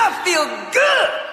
I feel good.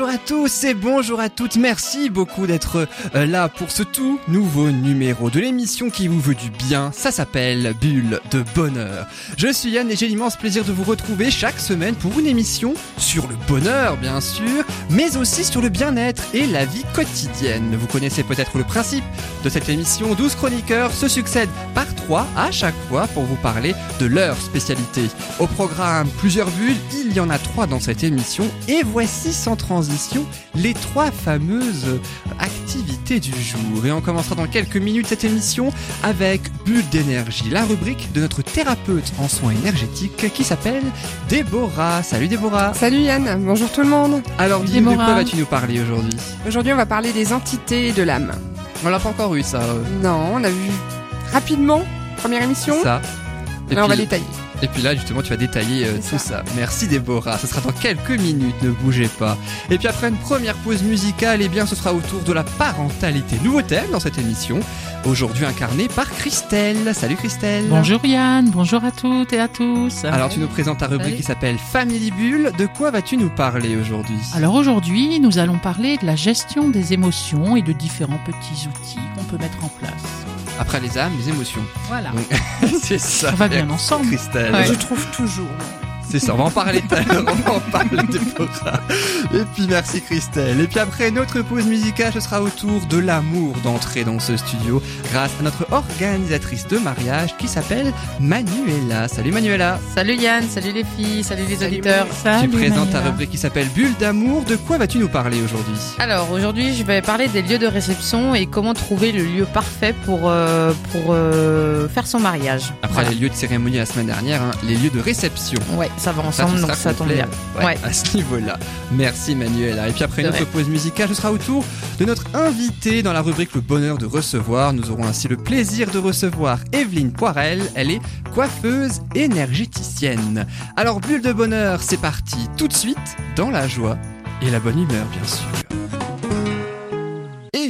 Bonjour à tous et bonjour à toutes. Merci beaucoup d'être euh, là pour ce tout nouveau numéro de l'émission qui vous veut du bien. Ça s'appelle Bulle de bonheur. Je suis Yann et j'ai l'immense plaisir de vous retrouver chaque semaine pour une émission sur le bonheur, bien sûr, mais aussi sur le bien-être et la vie quotidienne. Vous connaissez peut-être le principe de cette émission. 12 chroniqueurs se succèdent par trois à chaque fois pour vous parler de leur spécialité. Au programme plusieurs bulles, il y en a trois dans cette émission et voici sans transition les trois fameuses activités du jour. Et on commencera dans quelques minutes cette émission avec Bulle d'énergie, la rubrique de notre thérapeute en soins énergétiques qui s'appelle Déborah. Salut Déborah. Salut Yann, bonjour tout le monde. Alors dis-nous de quoi vas-tu nous parler aujourd'hui? Aujourd'hui, on va parler des entités de l'âme. On l'a pas encore eu ça. euh, Non, on a vu rapidement, première émission, Ça. Et mais on va détailler. Et puis là, justement, tu vas détailler euh, tout ça. Merci Déborah. Ce sera dans quelques minutes, ne bougez pas. Et puis après une première pause musicale, eh bien, ce sera autour de la parentalité. Nouveau thème dans cette émission. Aujourd'hui incarné par Christelle. Salut Christelle. Bonjour Yann, bonjour à toutes et à tous. Alors, tu nous présentes ta rubrique Salut. qui s'appelle Family Bulle. De quoi vas-tu nous parler aujourd'hui? Alors aujourd'hui, nous allons parler de la gestion des émotions et de différents petits outils qu'on peut mettre en place. Après les âmes, les émotions. Voilà. Donc, c'est ça. Ça va bien ensemble. Christelle. Je trouve toujours. C'est ça, on va en parler tout à l'heure, on va en parler Déborah. Et puis merci Christelle. Et puis après notre pause musicale, ce sera au tour de l'amour d'entrer dans ce studio grâce à notre organisatrice de mariage qui s'appelle Manuela. Salut Manuela. Salut Yann, salut les filles, salut les Salut auditeurs. Salut, tu présentes ta rubrique qui s'appelle Bulle d'amour. De quoi vas-tu nous parler aujourd'hui? Alors aujourd'hui, je vais parler des lieux de réception et comment trouver le lieu parfait pour euh, pour euh, faire son mariage. Après Voilà. les lieux de cérémonie la semaine dernière, hein, les lieux de réception. Ouais, ça va Ça, ensemble, tu donc ça tombe bien. Ouais, Ouais. À ce niveau-là. Merci Manuela. Et puis après notre pause musicale, ce sera au tour de notre invité dans la rubrique Le bonheur de recevoir. Nous aurons ainsi le plaisir de recevoir Evelyne Poirel. Elle est coiffeuse énergéticienne. Alors bulle de bonheur, c'est parti tout de suite dans la joie et la bonne humeur bien sûr.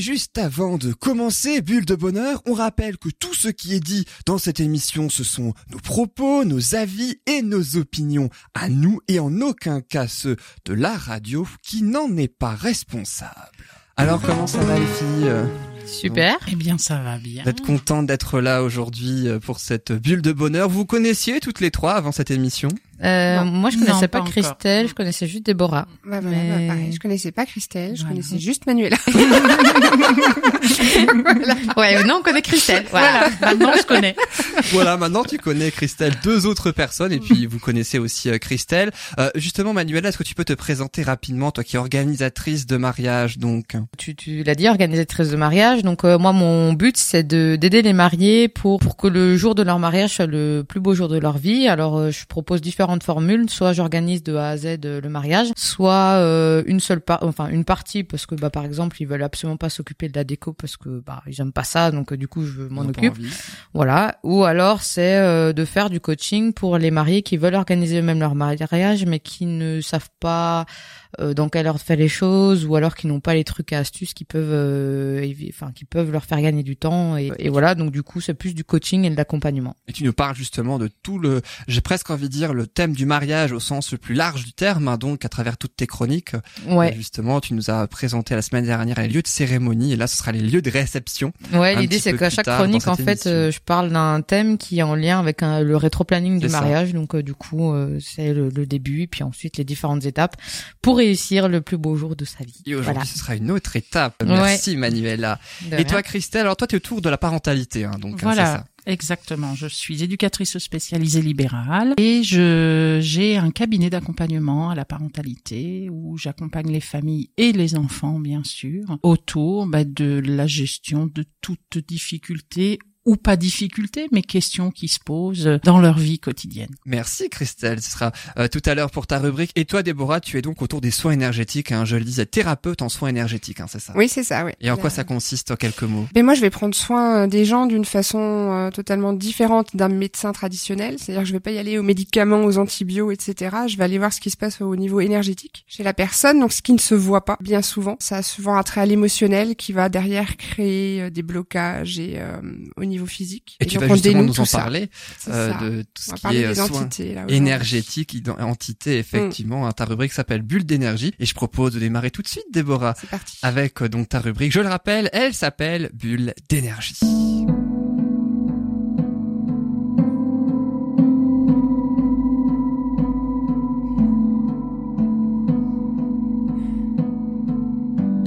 Et juste avant de commencer Bulle de Bonheur, on rappelle que tout ce qui est dit dans cette émission, ce sont nos propos, nos avis et nos opinions à nous et en aucun cas ceux de la radio qui n'en est pas responsable. Alors comment ça va les filles Euh, Super. Eh bien, ça va bien. Vous êtes contentes d'être là aujourd'hui euh, pour cette bulle de bonheur. Vous connaissiez toutes les trois avant cette émission? Euh, Non. moi, je connaissais Non, pas, pas. Christelle, je connaissais juste Déborah. Bah, voilà, Mais- bah, pareil, je connaissais pas Christelle, je Voilà. connaissais juste Manuela. Ouais, non, on connaît Christelle. Voilà. Maintenant, je connais. Voilà, maintenant tu connais Christelle, deux autres personnes, et puis vous connaissez aussi euh, Christelle. Euh, justement, Manuela, est-ce que tu peux te présenter rapidement, toi qui es organisatrice de mariage, donc? Tu, tu l'as dit, organisatrice de mariage. Donc euh, moi, mon but, c'est de d'aider les mariés pour pour que le jour de leur mariage soit le plus beau jour de leur vie. Alors, euh, je propose différentes formules. Soit j'organise de A à Z euh, le mariage, soit euh, une seule part, enfin une partie, parce que bah par exemple, ils veulent absolument pas s'occuper de la déco parce que bah ils aiment pas ça. Donc euh, du coup, je m'en occupe. Voilà. Ou alors c'est euh, de faire du coaching pour les mariés qui veulent organiser eux-mêmes leur mariage, mais qui ne savent pas dans quelle heure fait les choses, ou alors qui n'ont pas les trucs et astuces qui peuvent, euh, enfin qui peuvent leur faire gagner du temps. Et, et voilà. Donc du coup, c'est plus du coaching et de l'accompagnement. Et tu nous parles justement de tout le, j'ai presque envie de dire le thème du mariage au sens le plus large du terme, hein, donc à travers toutes tes chroniques. Ouais. Euh, Justement, tu nous as présenté la semaine dernière les lieux de cérémonie, et là ce sera les lieux de réception. Ouais, l'idée c'est qu'à chaque chronique, en fait, euh, je parle d'un thème qui est en lien avec un- le rétro-planning du C'est ça. mariage. Donc euh, du coup, euh, c'est le, le début, puis ensuite les différentes étapes pour réussir le plus beau jour de sa vie. Et aujourd'hui, Voilà. ce sera une autre étape. Ouais. Merci Manuela. De Et rien. toi Christelle, alors toi tu es autour de la parentalité, hein, donc hein, Voilà, ça. exactement. Je suis éducatrice spécialisée libérale et je j'ai un cabinet d'accompagnement à la parentalité où j'accompagne les familles et les enfants, bien sûr, autour bah, de la gestion de toute difficulté ou pas difficultés, mais questions qui se posent dans leur vie quotidienne. Merci Christelle, ce sera euh, tout à l'heure pour ta rubrique. Et toi Déborah, tu es donc autour des soins énergétiques, hein, je le disais, thérapeute en soins énergétiques, hein, c'est ça? Oui, c'est ça, oui. Et en quoi ça consiste en quelques mots? Mais moi, je vais prendre soin euh, des gens d'une façon euh, totalement différente d'un médecin traditionnel. C'est-à-dire, que je vais pas y aller aux médicaments, aux antibiotiques, etc. Je vais aller voir ce qui se passe au niveau énergétique chez la personne. Donc, ce qui ne se voit pas, bien souvent, ça a souvent un trait à l'émotionnel qui va derrière créer euh, des blocages et au niveau physique. Et, tu donc, vas justement nous en ça. parler euh, de tout ce qui est euh, soins là, ident- entité effectivement. hein. Ta rubrique s'appelle Bulle d'énergie et je propose de démarrer tout de suite Déborah parti. avec euh, donc ta rubrique. Je le rappelle, elle s'appelle Bulle d'énergie.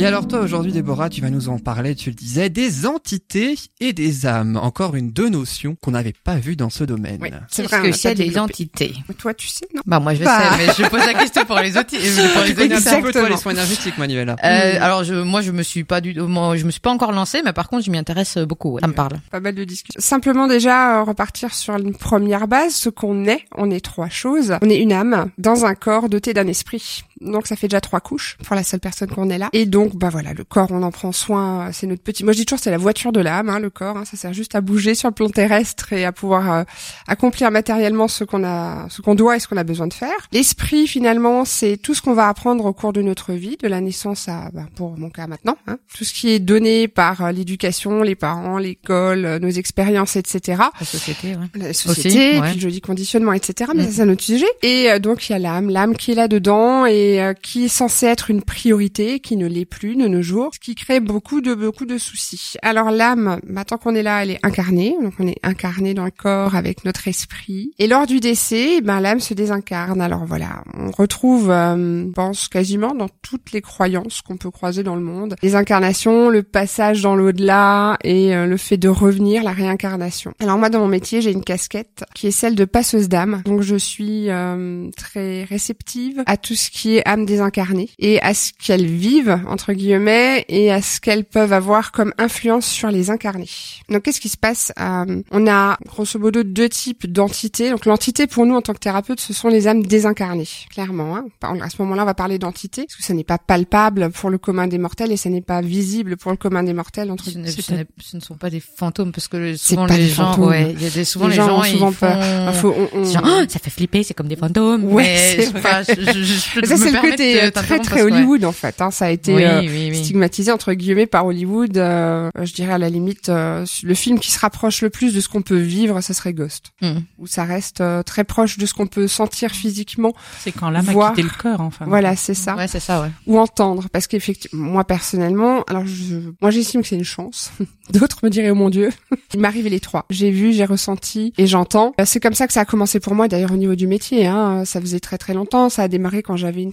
Et alors toi aujourd'hui Déborah, tu vas nous en parler, tu le disais, des entités et des âmes. Encore une deux notions qu'on n'avait pas vues dans ce domaine. Oui, c'est vrai. on que c'est des entités Toi, tu sais, non? Bah moi je Bah. sais, mais je pose la question pour les autres. Pour les connais un peu toi les soins énergétiques Manuela Euh, alors je, moi je me suis pas du, moi, je me suis pas encore lancée, mais par contre je m'y intéresse beaucoup. ouais. Ça me parle. Pas mal de discussions. Simplement déjà euh, repartir sur une première base, ce qu'on est. On est trois choses. On est une âme dans un corps doté d'un esprit. Donc ça fait déjà trois couches pour la seule personne qu'on est là. Et donc bah voilà, le corps on en prend soin. euh, C'est notre petit. Moi je dis toujours c'est la voiture de l'âme, hein, le corps. hein. ça sert juste à bouger sur le plan terrestre et à pouvoir euh, accomplir matériellement ce qu'on a, ce qu'on doit et ce qu'on a besoin de faire. L'esprit finalement c'est tout ce qu'on va apprendre au cours de notre vie, de la naissance à, bah, pour mon cas maintenant, hein. tout ce qui est donné par euh, l'éducation, les parents, l'école, euh, nos expériences, etc La société, ouais. la Aussi, société, ouais. puis le joli conditionnement, etc. Mais Mm. ça, c'est un autre sujet. Et euh, donc, il y a l'âme, l'âme qui est là-dedans et euh, qui est censée être une priorité, qui ne l'est plus de nos jours, ce qui crée beaucoup de beaucoup de soucis. Alors l'âme, bah, tant qu'on est là, elle est incarnée, donc on est incarné dans le corps avec notre esprit. Et lors du décès, ben l'âme se désincarne. Alors voilà, on retrouve, euh, pense quasiment dans toutes les croyances qu'on peut croiser dans le monde, les incarnations, le passage dans l'au-delà et euh, le fait de revenir, la réincarnation. Alors moi, dans mon métier, j'ai une casquette qui est celle de passeuse d'âme. Donc je suis euh, très réceptive à tout ce qui est âme désincarnée et à ce qu'elles vivent entre guillemets et à ce qu'elles peuvent avoir comme influence sur les incarnés. Donc qu'est-ce qui se passe Euh, On a grosso modo deux types d'entités. Donc l'entité pour nous en tant que thérapeute, ce sont les âmes désincarnées, clairement. Hein. À ce moment-là, on va parler d'entité parce que ça n'est pas palpable pour le commun des mortels et ça n'est pas visible pour le commun des mortels entre Ce ne, ce ne sont pas des fantômes parce que souvent les gens, ouais, y a des souvent Les les, gens gens, ont souvent ils peur. font- Il faut- on- on- Genre, Ah, ça fait flipper, c'est comme des fantômes. Ouais, mais je pas, je, je, je ça, c'est le côté de euh, très très que, ouais. Hollywood en fait. Hein. Ça a été Oui, euh, oui, oui. stigmatisé entre guillemets par Hollywood. euh, je dirais à la limite, euh, le film qui se rapproche le plus de ce qu'on peut vivre, ça serait Ghost, Hmm. où ça reste euh, très proche de ce qu'on peut sentir physiquement. C'est quand l'âme a Voir. quitté le corps, enfin. Voilà, c'est ça. Ouais, c'est ça, ouais. Ou entendre, parce qu'effectivement, moi personnellement, alors je, moi j'estime que c'est une chance. D'autres me diraient oh mon dieu. Il m'est arrivé les trois. J'ai vu, j'ai ressenti et j'entends. Euh, C'est comme ça que ça a commencé pour moi. D'ailleurs au niveau du métier, hein, ça faisait très très longtemps. Ça a démarré quand j'avais une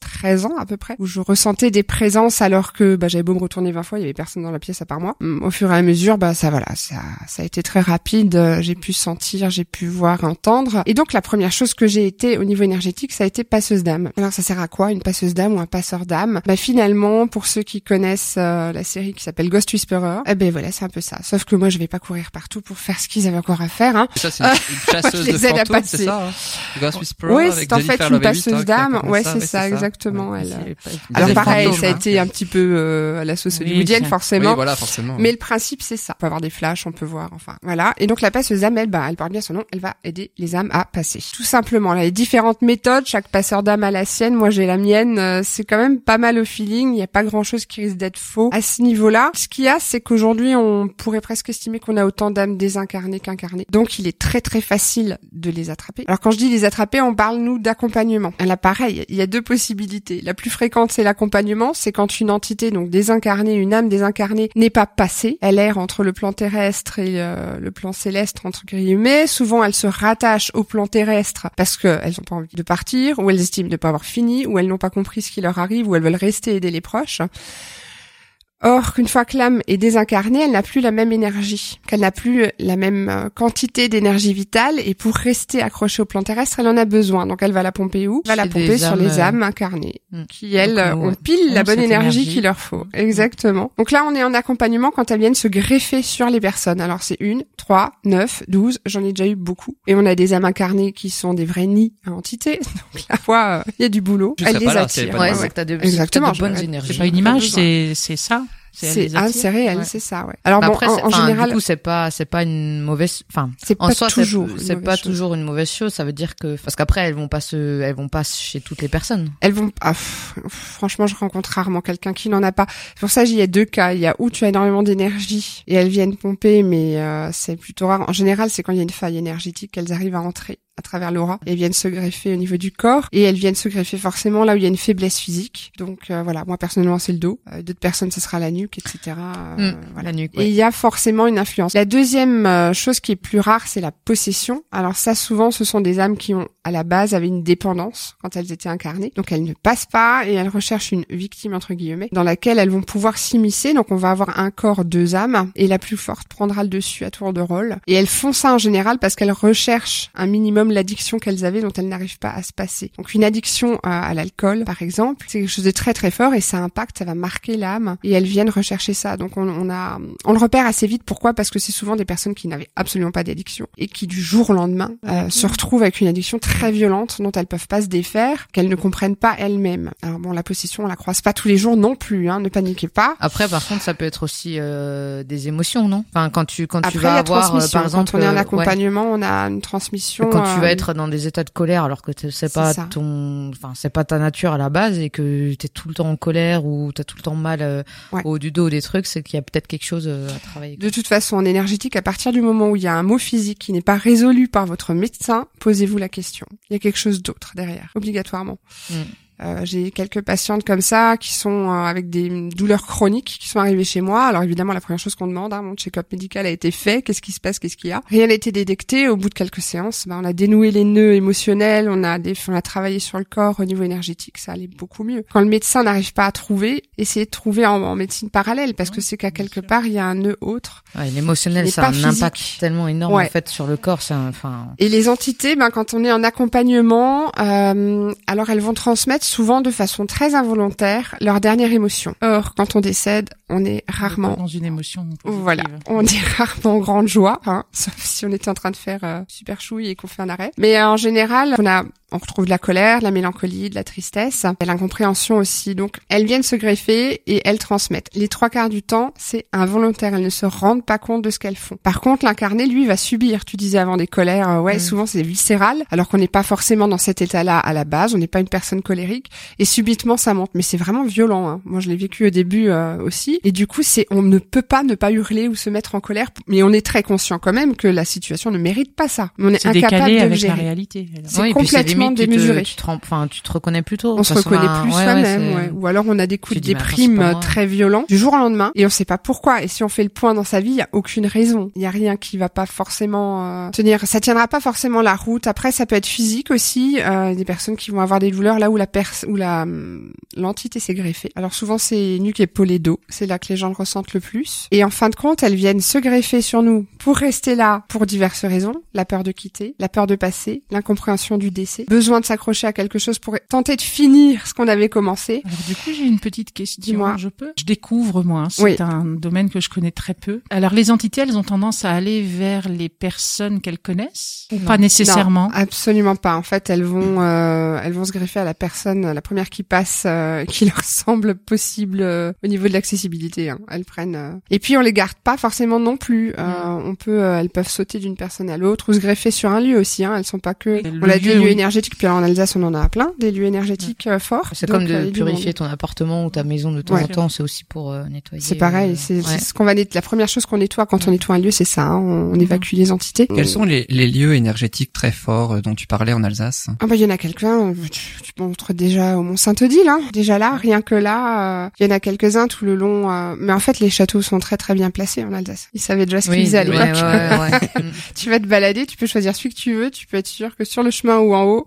13 ans à peu près, où je ressentais des présences alors que bah, j'avais beau me retourner 20 fois, il y avait personne dans la pièce à part moi. Hum, Au fur et à mesure, bah ça voilà, ça, ça a été très rapide. euh, J'ai pu sentir, j'ai pu voir, entendre. Et donc la première chose que j'ai été au niveau énergétique, ça a été passeuse d'âme. Alors ça sert à quoi une passeuse d'âme ou un passeur d'âme? Bah finalement, pour ceux qui connaissent euh, la série qui s'appelle Ghost Whisperer, eh ben voilà, c'est un peu ça. Sauf que moi, je vais pas courir partout pour faire ce qu'ils avaient encore à faire. Hein. Et ça, c'est une, une chasseuse de fantômes, c'est ça hein? Ghost Whisperer Oui, c'est en fait une passeuse d'âme. Ouais, c'est ça, exactement. Elle, euh, Alors pareil, fantômes, ça a hein. été un petit peu euh, à la sauce Oui, hollywoodienne, c'est- forcément. Oui, voilà, forcément. Mais le principe, c'est ça. On peut avoir des flashs, on peut voir, enfin, voilà. Et donc, la passeuse d'âme, elle, bah, elle porte bien son nom, elle va aider les âmes à passer. Tout simplement. Là, a différentes méthodes, chaque passeur d'âme a la sienne, moi j'ai la mienne, Euh, c'est quand même pas mal au feeling, il n'y a pas grand chose qui risque d'être faux à ce niveau-là. Ce qu'il y a, c'est qu'aujourd'hui, on pourrait presque estimer qu'on a autant d'âmes désincarnées qu'incarnées. Donc, il est très très facile de les attraper. Alors, quand je dis les attraper, on parle, nous, d'accompagnement. Là, pareil, il y a deux possibilités. La plus fréquente, c'est l'accompagnement, c'est quand une entité, donc désincarnée, une âme désincarnée, n'est pas passée. Elle erre entre le plan terrestre et euh, le plan céleste, entre guillemets. Souvent, elle se rattache au plan terrestre parce qu'elles n'ont pas envie de partir, ou elles estiment ne pas avoir fini, ou elles n'ont pas compris ce qui leur arrive, ou elles veulent rester aider les proches. Or, qu'une fois que l'âme est désincarnée, elle n'a plus la même énergie, qu'elle n'a plus la même euh, quantité d'énergie vitale, et pour rester accrochée au plan terrestre, elle en a besoin. Donc, elle va la pomper où? Elle va la pomper sur âmes, les euh, âmes incarnées, hmm. qui elles Donc, ont ouais, pile la ont bonne énergie énergie. qu'il leur faut. Exactement. Donc là, on est en accompagnement quand elles viennent se greffer sur les personnes. Alors, c'est une, trois, neuf, douze. J'en ai déjà eu beaucoup. Et on a des âmes incarnées qui sont des vrais nids à entités. Donc la fois, il y a du boulot. Je Elle les là attire. Ouais, que t'as de, Exactement, t'as de bonnes énergies. C'est pas une image, c'est ça. C'est c'est réel, Ouais. c'est ça, ouais. Alors bon, Après, en, en général, du coup, c'est pas, c'est pas une mauvaise, enfin, c'est pas soi, toujours. c'est pas chose. toujours une mauvaise chose. Ça veut dire que, parce qu'après, elles vont pas se, elles vont pas chez toutes les personnes. Elles vont. ah, franchement, je rencontre rarement quelqu'un qui n'en a pas. Pour ça, il y a deux cas. Il y a où tu as énormément d'énergie et elles viennent pomper, mais euh, c'est plutôt rare. En général, c'est quand il y a une faille énergétique qu'elles arrivent à entrer à travers l'aura elles viennent se greffer au niveau du corps et elles viennent se greffer forcément là où il y a une faiblesse physique. Donc euh, voilà, moi personnellement c'est le dos, Euh, d'autres personnes ce sera la nuque, etc. Euh, Mm, voilà. La nuque. Et il y a forcément une influence. La deuxième euh, chose qui est plus rare, c'est la possession. Alors ça, souvent, ce sont des âmes qui ont, à la base, avaient une dépendance quand elles étaient incarnées. Donc elles ne passent pas et elles recherchent une victime, entre guillemets, dans laquelle elles vont pouvoir s'immiscer. Donc on va avoir un corps, deux âmes, et la plus forte prendra le dessus à tour de rôle. Et elles font ça en général parce qu'elles recherchent un minimum l'addiction qu'elles avaient dont elles n'arrivent pas à se passer. Donc une addiction à, à l'alcool, par exemple, c'est quelque chose de très très fort et ça impacte, ça va marquer l'âme et elles viennent rechercher ça. Donc on, on a, on le repère assez vite. Pourquoi? Parce que c'est souvent des personnes qui n'avaient absolument pas d'addiction et qui du jour au lendemain euh, se retrouvent avec une addiction très violente dont elles peuvent pas se défaire, qu'elles ne comprennent pas elles-mêmes. Alors bon, la possession, on la croise pas tous les jours non plus. Hein, ne paniquez pas. Après, par contre, ça peut être aussi euh, des émotions, non? Enfin, quand tu quand Après, tu vas avoir, euh, par exemple, quand on est en euh, ouais. accompagnement, on a une transmission. quand tu euh, vas être dans des états de colère alors que c'est pas ça. ton enfin c'est pas ta nature à la base et que t'es tout le temps en colère ou t'as tout le temps mal euh, Ouais. au du dos ou des trucs c'est qu'il y a peut-être quelque chose euh, à travailler De toute façon, en énergétique, à partir du moment où il y a un mot physique qui n'est pas résolu par votre médecin, posez-vous la question. Il y a quelque chose d'autre derrière, obligatoirement. Mm. Euh, j'ai quelques patientes comme ça qui sont euh, avec des douleurs chroniques qui sont arrivées chez moi. Alors évidemment, la première chose qu'on demande, hein, mon check-up médical a été fait. Qu'est-ce qui se passe? Qu'est-ce qu'il y a? Rien n'a été détecté. Au bout de quelques séances, ben, on a dénoué les nœuds émotionnels, on a des, on a travaillé sur le corps au niveau énergétique. Ça allait beaucoup mieux. Quand le médecin n'arrive pas à trouver, essayez de trouver en, en médecine parallèle parce que c'est qu'à quelque part il y a un nœud autre. ouais, l'émotionnel ça a un physique. impact tellement énorme Ouais. en fait sur le corps enfin Et les entités, ben, quand on est en accompagnement, euh, alors elles vont transmettre souvent de façon très involontaire leur dernière émotion. Or, quand on décède, on est rarement, dans une émotion. positive. voilà, on est rarement en grande joie, hein, sauf si on était en train de faire euh, super chouille et qu'on fait un arrêt. Mais euh, en général, on a on retrouve de la colère, de la mélancolie, de la tristesse, et l'incompréhension aussi. Donc, elles viennent se greffer et elles transmettent. Les trois quarts du temps, c'est involontaire. Elles ne se rendent pas compte de ce qu'elles font. Par contre, l'incarné, lui, va subir. Tu disais avant des colères, euh, ouais, Mm. souvent c'est viscéral, alors qu'on n'est pas forcément dans cet état-là à la base. On n'est pas une personne colérique, et subitement ça monte. Mais c'est vraiment violent. Hein. Moi, je l'ai vécu au début euh, aussi. Et du coup, c'est on ne peut pas ne pas hurler ou se mettre en colère, mais on est très conscient quand même que la situation ne mérite pas ça. On est, C'est incapable décalé de avec la gérer. réalité. alors. C'est puis complètement limite, tu te- démesuré. tu te, enfin tu te reconnais plus tôt On se reconnaît a- plus ouais, ouais, soi-même, c'est- ouais. ou alors on a des coups de attends, déprime euh, très violents du jour au lendemain et on sait pas pourquoi. Et si on fait le point dans sa vie, il y a aucune raison. Il y a rien qui va pas forcément euh, tenir. Ça tiendra pas forcément la route. Après, ça peut être physique aussi. Euh, des personnes qui vont avoir des douleurs là où la pers où la hum, l'entité s'est greffée. Alors souvent c'est nuque, épaule et dos. C'est là que les gens le ressentent le plus. Et en fin de compte, elles viennent se greffer sur nous pour rester là pour diverses raisons. La peur de quitter, la peur de passer, l'incompréhension du décès, besoin de s'accrocher à quelque chose pour tenter de finir ce qu'on avait commencé. Alors du coup, j'ai une petite question. Dis-moi. Je peux? Je découvre moi. hein, C'est Oui. un domaine que je connais très peu. Alors les entités, elles ont tendance à aller vers les personnes qu'elles connaissent? Ou Non. pas nécessairement? Non, absolument pas. En fait, elles vont, euh, elles vont se greffer à la personne, la première qui passe, euh, qui leur semble possible euh, au niveau de l'accessibilité. hein. Elles prennent. euh. Et puis on les garde pas forcément non plus. Euh, On peut, euh, elles peuvent sauter d'une personne à l'autre ou se greffer sur un lieu aussi. Hein. Elles sont pas que. Le on a dit lieu, lieux oui. Énergétiques. Puis alors en Alsace, on en a plein des lieux énergétiques euh, forts. c'est comme euh, de du purifier ton appartement ou ta maison de temps Ouais. en temps c'est aussi pour euh, nettoyer C'est pareil. euh, C'est ouais. ce qu'on va La première chose qu'on nettoie quand on nettoie un lieu, c'est ça. hein. On, on évacue les entités. Quels sont les, les lieux énergétiques très forts euh, dont tu parlais en Alsace? Ah bah il y en a quelques-uns, tu, tu montres déjà au Mont Saint-Odile, hein. déjà là, rien que là, euh, il y en a quelques-uns tout le long. euh, mais en fait les châteaux sont très très bien placés en Alsace. Ils savaient déjà ce qu'ils faisaient à ouais, l'époque. ouais, ouais, ouais. tu vas te balader, tu peux choisir celui que tu veux, tu peux être sûr que sur le chemin ou en haut,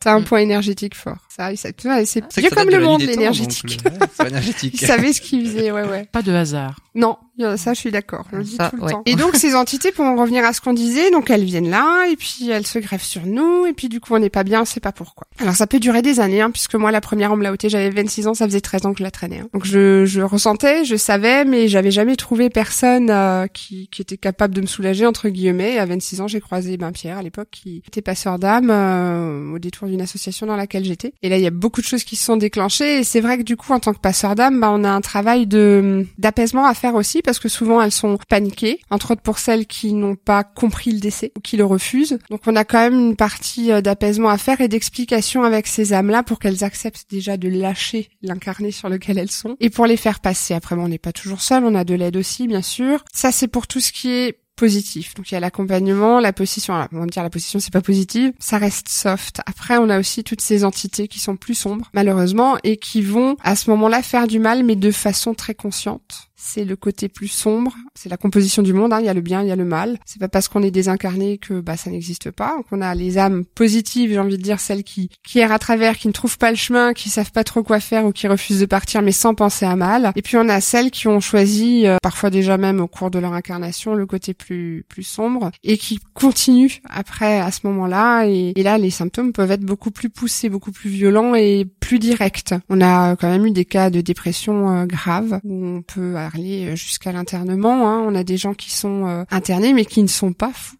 T'as un Mm. point énergétique fort. Ça, c'est que ça comme le monde, l'énergétique. c'est énergétique. Il savait ce qu'il faisait, ouais, ouais. Pas de hasard. Non, euh, ça, je suis d'accord. On le dit Ça, tout le ouais. temps. Et donc, ces entités, pour en revenir à ce qu'on disait, donc elles viennent là, et puis elles se greffent sur nous, et puis du coup, on n'est pas bien, on sait pas pourquoi. Alors, ça peut durer des années, hein, puisque moi, la première, on me l'a ôté, j'avais 26 ans, ça faisait 13 ans que je la traînais. hein. Donc, je, je ressentais, je savais, mais j'avais jamais trouvé personne euh, qui, qui était capable de me soulager, entre guillemets. Et à 26 ans, j'ai croisé ben, Pierre, à l'époque, qui était passeur d'âme euh, au détour d'une association dans laquelle j'étais. Et là, il y a beaucoup de choses qui se sont déclenchées, et c'est vrai que du coup, en tant que passeur d'âme, ben, on a un travail de d'apaisement à faire aussi, parce que souvent, elles sont paniquées, entre autres pour celles qui n'ont pas compris le décès ou qui le refusent. Donc, on a quand même une partie euh, d'apaisement à faire et d'explication avec ces âmes-là pour qu'elles acceptent déjà de lâcher l'incarné sur lequel elles sont et pour les faire passer. Après, on n'est pas toujours seul, on a de l'aide aussi, bien sûr. Ça, c'est pour tout ce qui est positif. Donc il y a l'accompagnement, la position. Alors, on va dire la position c'est pas positive, ça reste soft. Après on a aussi toutes ces entités qui sont plus sombres malheureusement et qui vont à ce moment-là faire du mal mais de façon très consciente. C'est le côté plus sombre, c'est la composition du monde. hein. Il y a le bien, il y a le mal. C'est pas parce qu'on est désincarné que bah ça n'existe pas. Donc on a les âmes positives, j'ai envie de dire celles qui qui errent à travers, qui ne trouvent pas le chemin, qui savent pas trop quoi faire ou qui refusent de partir mais sans penser à mal. Et puis on a celles qui ont choisi euh, parfois déjà même au cours de leur incarnation le côté plus plus sombre et qui continuent après à ce moment-là et, et là les symptômes peuvent être beaucoup plus poussés, beaucoup plus violents et plus directs. On a quand même eu des cas de dépression euh, grave où on peut aller jusqu'à l'internement. hein. On a des gens qui sont euh, internés mais qui ne sont pas fous.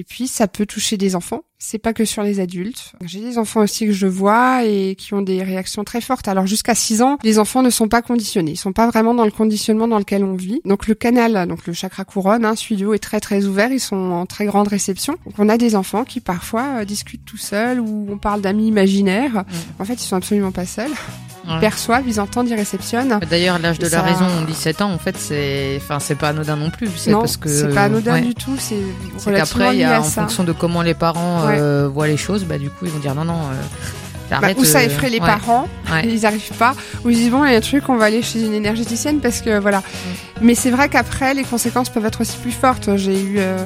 Et puis ça peut toucher des enfants. C'est pas que sur les adultes. J'ai des enfants aussi que je vois et qui ont des réactions très fortes. Alors jusqu'à 6 ans, les enfants ne sont pas conditionnés. Ils sont pas vraiment dans le conditionnement dans lequel on vit. Donc le canal, donc le chakra couronne, hein, studio est très très ouvert. Ils sont en très grande réception. Donc on a des enfants qui parfois euh, discutent tout seuls ou on parle d'amis imaginaires. En fait, ils sont absolument pas seuls. Ils Ouais. perçoivent, ils entendent, ils réceptionnent. D'ailleurs, l'âge de Et la ça- raison, 17 ans, en fait, c'est, enfin, c'est pas anodin non plus. C'est Non, parce que c'est pas anodin ouais. du tout. C'est C'est relativement qu'après, en ça. fonction de comment les parents Ouais. euh, voient les choses, bah du coup, ils vont dire non, non. Euh, Bah, arrête, ou ça euh, effraie les ouais, parents, ouais. ils arrivent pas, ou ils disent bon il y a un truc on va aller chez une énergéticienne parce que voilà. Mais c'est vrai qu'après les conséquences peuvent être aussi plus fortes. J'ai eu, euh,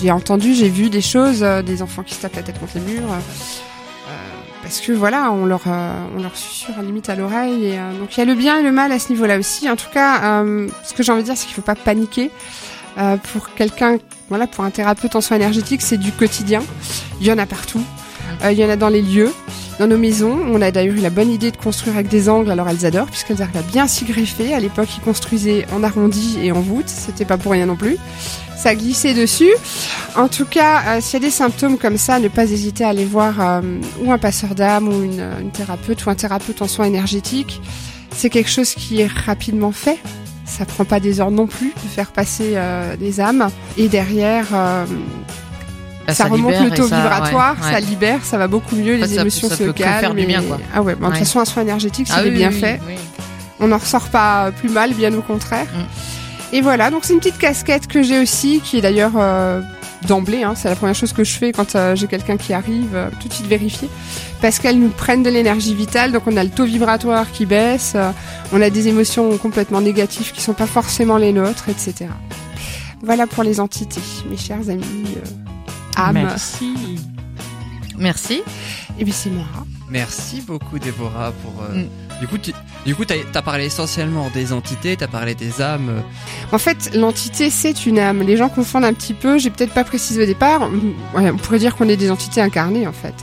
j'ai- entendu, j'ai vu des choses, euh, des enfants qui se tapent la tête contre les murs. parce que voilà, on leur, euh, on leur susurre limite à l'oreille. Et, euh, donc il y a le bien et le mal à ce niveau-là aussi. En tout cas, euh, ce que j'ai envie de dire, c'est qu'il faut pas paniquer. Euh, pour quelqu'un, voilà, pour un thérapeute en soins énergétiques, c'est du quotidien. Il y en a partout. Euh, il y en a dans les lieux, dans nos maisons. On a d'ailleurs eu la bonne idée de construire avec des angles. Alors elles adorent puisqu'elles arrivent à bien s'y greffer. À l'époque, ils construisaient en arrondi et en voûte. C'était pas pour rien non plus. Ça glissait dessus. En tout cas, euh, s'il y a des symptômes comme ça, ne pas hésiter à aller voir euh, ou un passeur d'âme ou une, une thérapeute ou un thérapeute en soins énergétiques. C'est quelque chose qui est rapidement fait. Ça prend pas des heures non plus de faire passer euh, des âmes. Et derrière, euh, Bah, ça, remonte libère le taux ça- vibratoire, ouais, ça ouais. libère, ça va beaucoup mieux, fait, les ça- émotions ça se peut calment. faire du bien, et- quoi. Ah ouais, bah, de toute façon, un soin énergétique, s'il Ah oui, bien oui, fait, oui. on n'en ressort pas plus mal, bien au contraire. Mm. Et voilà, donc c'est une petite casquette que j'ai aussi, qui est d'ailleurs euh, d'emblée, hein, c'est la première chose que je fais quand euh, j'ai quelqu'un qui arrive, euh, tout de suite vérifier, parce qu'elles nous prennent de l'énergie vitale, donc on a le taux vibratoire qui baisse, euh, on a des émotions complètement négatives qui sont pas forcément les nôtres, etc. Voilà pour les entités, mes chers amis. Euh, âmes. Merci. Merci. Et puis c'est moi. Merci beaucoup Déborah pour. euh, Mm. Du coup, tu, du coup, t'as as parlé essentiellement des entités, t'as parlé des âmes. En fait, l'entité, c'est une âme. Les gens confondent un petit peu. J'ai peut-être pas précisé au départ. Ouais, on pourrait dire qu'on est des entités incarnées, en fait.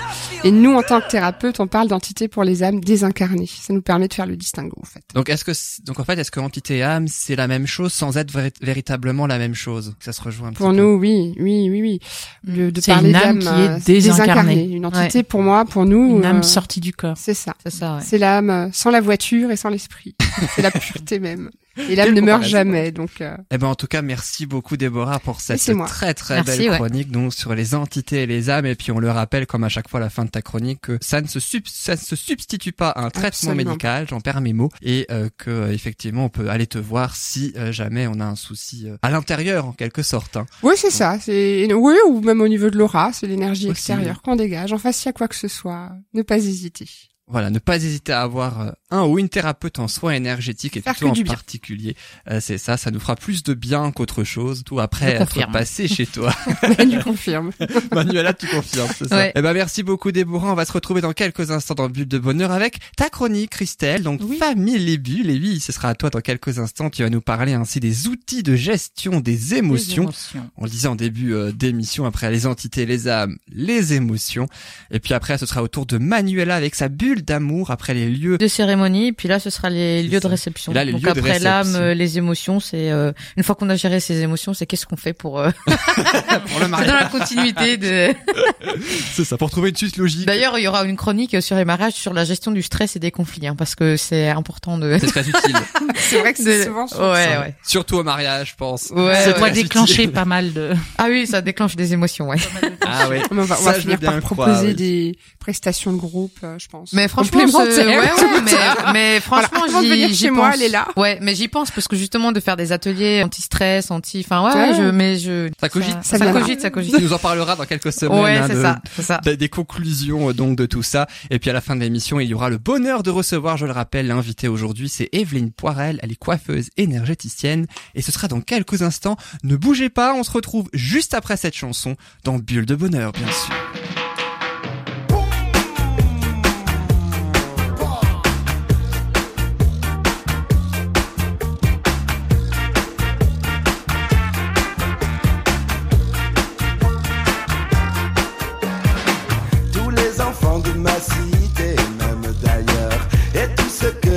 Et nous, en tant que thérapeute, on parle d'entités pour les âmes désincarnées. Ça nous permet de faire le distinguo, en fait. Donc, est-ce que, donc en fait, est-ce que entité et âme, c'est la même chose sans être véri- véritablement la même chose? Ça se rejoint un Pour petit peu. nous, oui, oui, oui, oui. Le- de C'est parler une âme d'âme qui est euh, désincarnée. Une entité, pour moi, pour nous, Une âme euh, sortie du corps. c'est ça. C'est ça, ouais. C'est l'âme euh, sans la voiture et sans l'esprit. c'est la pureté même. Et l'âme ne meurt jamais, donc. euh, Eh ben, en tout cas, merci beaucoup Déborah pour cette très très Merci, belle ouais. chronique donc sur les entités et les âmes. Et puis on le rappelle, comme à chaque fois à la fin de ta chronique, que ça ne se sub- ça ne se substitue pas à un traitement Absolument. médical. J'en perds mes mots et euh, que euh, effectivement on peut aller te voir si euh, jamais on a un souci euh, à l'intérieur en quelque sorte. hein. Oui, c'est ça. C'est oui, ou même au niveau de l'aura, c'est l'énergie extérieure qu'on dégage. Enfin, s'il y a quoi que ce soit, ne pas hésiter. Voilà, ne pas hésiter à avoir euh, un ou une thérapeute en soins énergétiques et Faire plutôt en particulier. Euh, c'est ça, ça nous fera plus de bien qu'autre chose. Tout après être confirme. passé chez toi. tu confirmes. Manuela, tu confirmes, c'est ça. Ouais. Eh ben merci beaucoup Déborah. On va se retrouver dans quelques instants dans Bulle de Bonheur avec ta chronique Christelle. Donc Oui. famille les bulles. Et oui, ce sera à toi dans quelques instants. Tu vas nous parler ainsi des outils de gestion des émotions. Émotions. On le disait en début euh, d'émission, après les entités, les âmes, les émotions. Et puis après, ce sera au tour de Manuela avec sa bulle d'amour après les lieux. de cérémonie, puis là ce sera les lieux ça. de réception. Et là, les Donc lieux après l'âme, euh, les émotions, c'est euh, une fois qu'on a géré ces émotions, c'est qu'est-ce qu'on fait pour euh, Pour le dans la continuité de. C'est ça, pour trouver une suite logique. D'ailleurs, il y aura une chronique sur les mariages sur la gestion du stress et des conflits, hein, parce que c'est important de. C'est très utile. C'est vrai que c'est souvent Ouais, ouais. Surtout au mariage, je pense. Ouais, Ça doit déclencher utile. pas mal de. Ah oui, ça déclenche des émotions, ouais. Ah ouais. On va, on Ça, va finir bien par proposer croire, oui. des prestations de groupe, euh, je pense. Mais franchement, Complémentaires. ouais, ouais, mais, mais franchement, Voilà, j'y, j'y pense. moi, elle est là. Ouais, mais j'y pense parce que justement de faire des ateliers anti-stress, anti, enfin ouais, Ouais. je, mais je. Ça cogite. Ça, Ça viendra. cogite, ça cogite. Tu nous en parlera dans quelques semaines. Ouais, hein, c'est de- ça, c'est ça. des, des conclusions euh, donc de tout ça. Et puis à la fin de l'émission, il y aura le bonheur de recevoir, je le rappelle, l'invité aujourd'hui, c'est Evelyne Poirel, elle est coiffeuse énergéticienne et ce sera dans quelques instants. Ne bougez pas, on se retrouve juste après cette chanson dans Bulle de bonheur, bien sûr.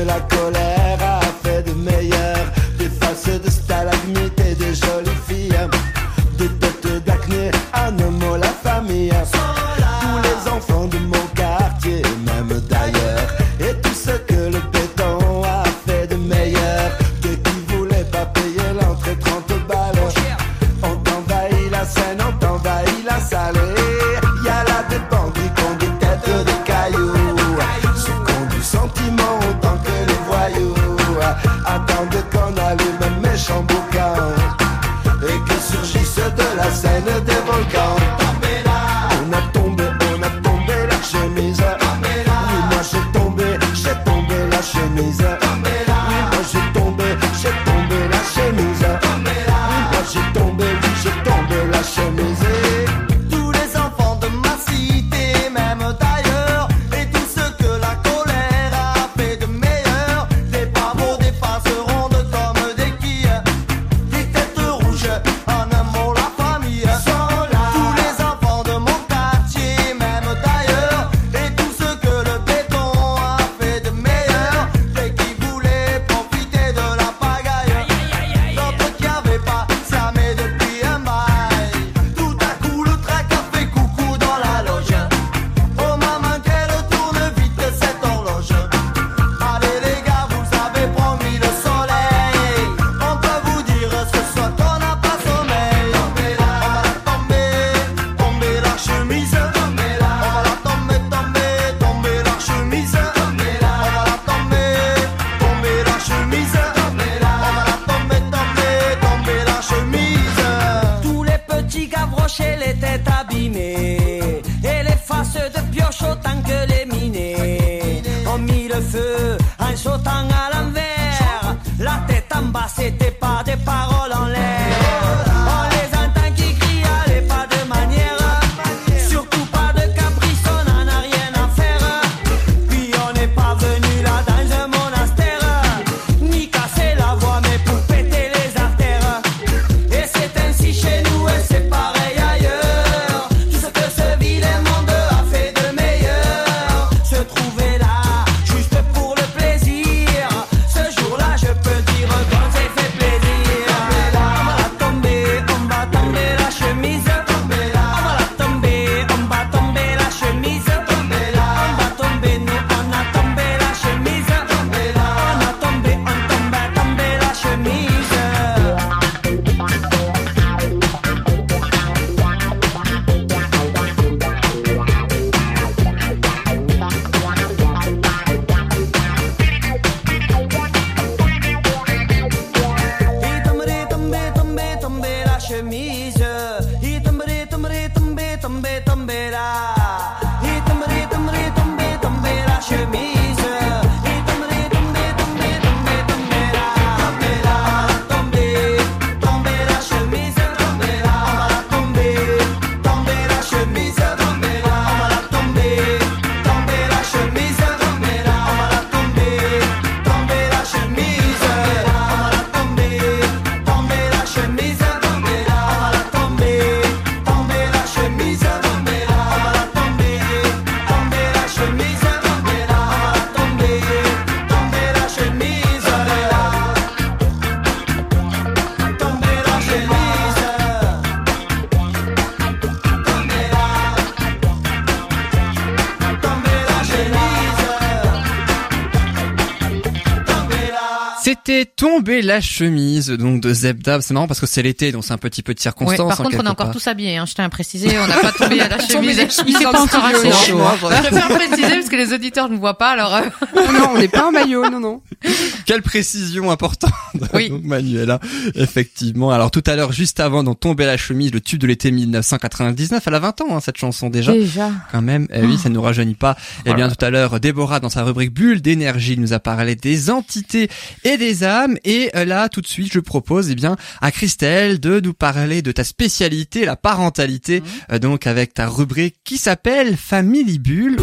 Tout tomber la chemise donc de Zebda. C'est marrant parce que c'est l'été, donc c'est un petit peu de Ouais, circonstance. par en contre, on est encore part. tous habillés. Hein, je tiens à préciser, on n'a pas tombé à la chemise. Il fait pas encore assez chaud. hein. Je préfère préciser parce que les auditeurs ne voient pas. Alors, euh, Non, non, on n'est pas en maillot, non, non. Quelle précision importante, Oui. donc, Manuela. Effectivement. Alors tout à l'heure, juste avant d'en tomber la chemise, le tube de l'été 1999, elle a 20 ans hein, cette chanson déjà. déjà. Quand même, eh oui, ça ne nous rajeunit pas. Eh bien, tout à l'heure, Déborah, dans sa rubrique Bulle d'énergie, nous a parlé des entités et des âmes. Et euh, là, tout de suite, je propose, eh bien, à Christelle de nous parler de ta spécialité, la parentalité, euh, donc avec ta rubrique qui s'appelle Family Bulle.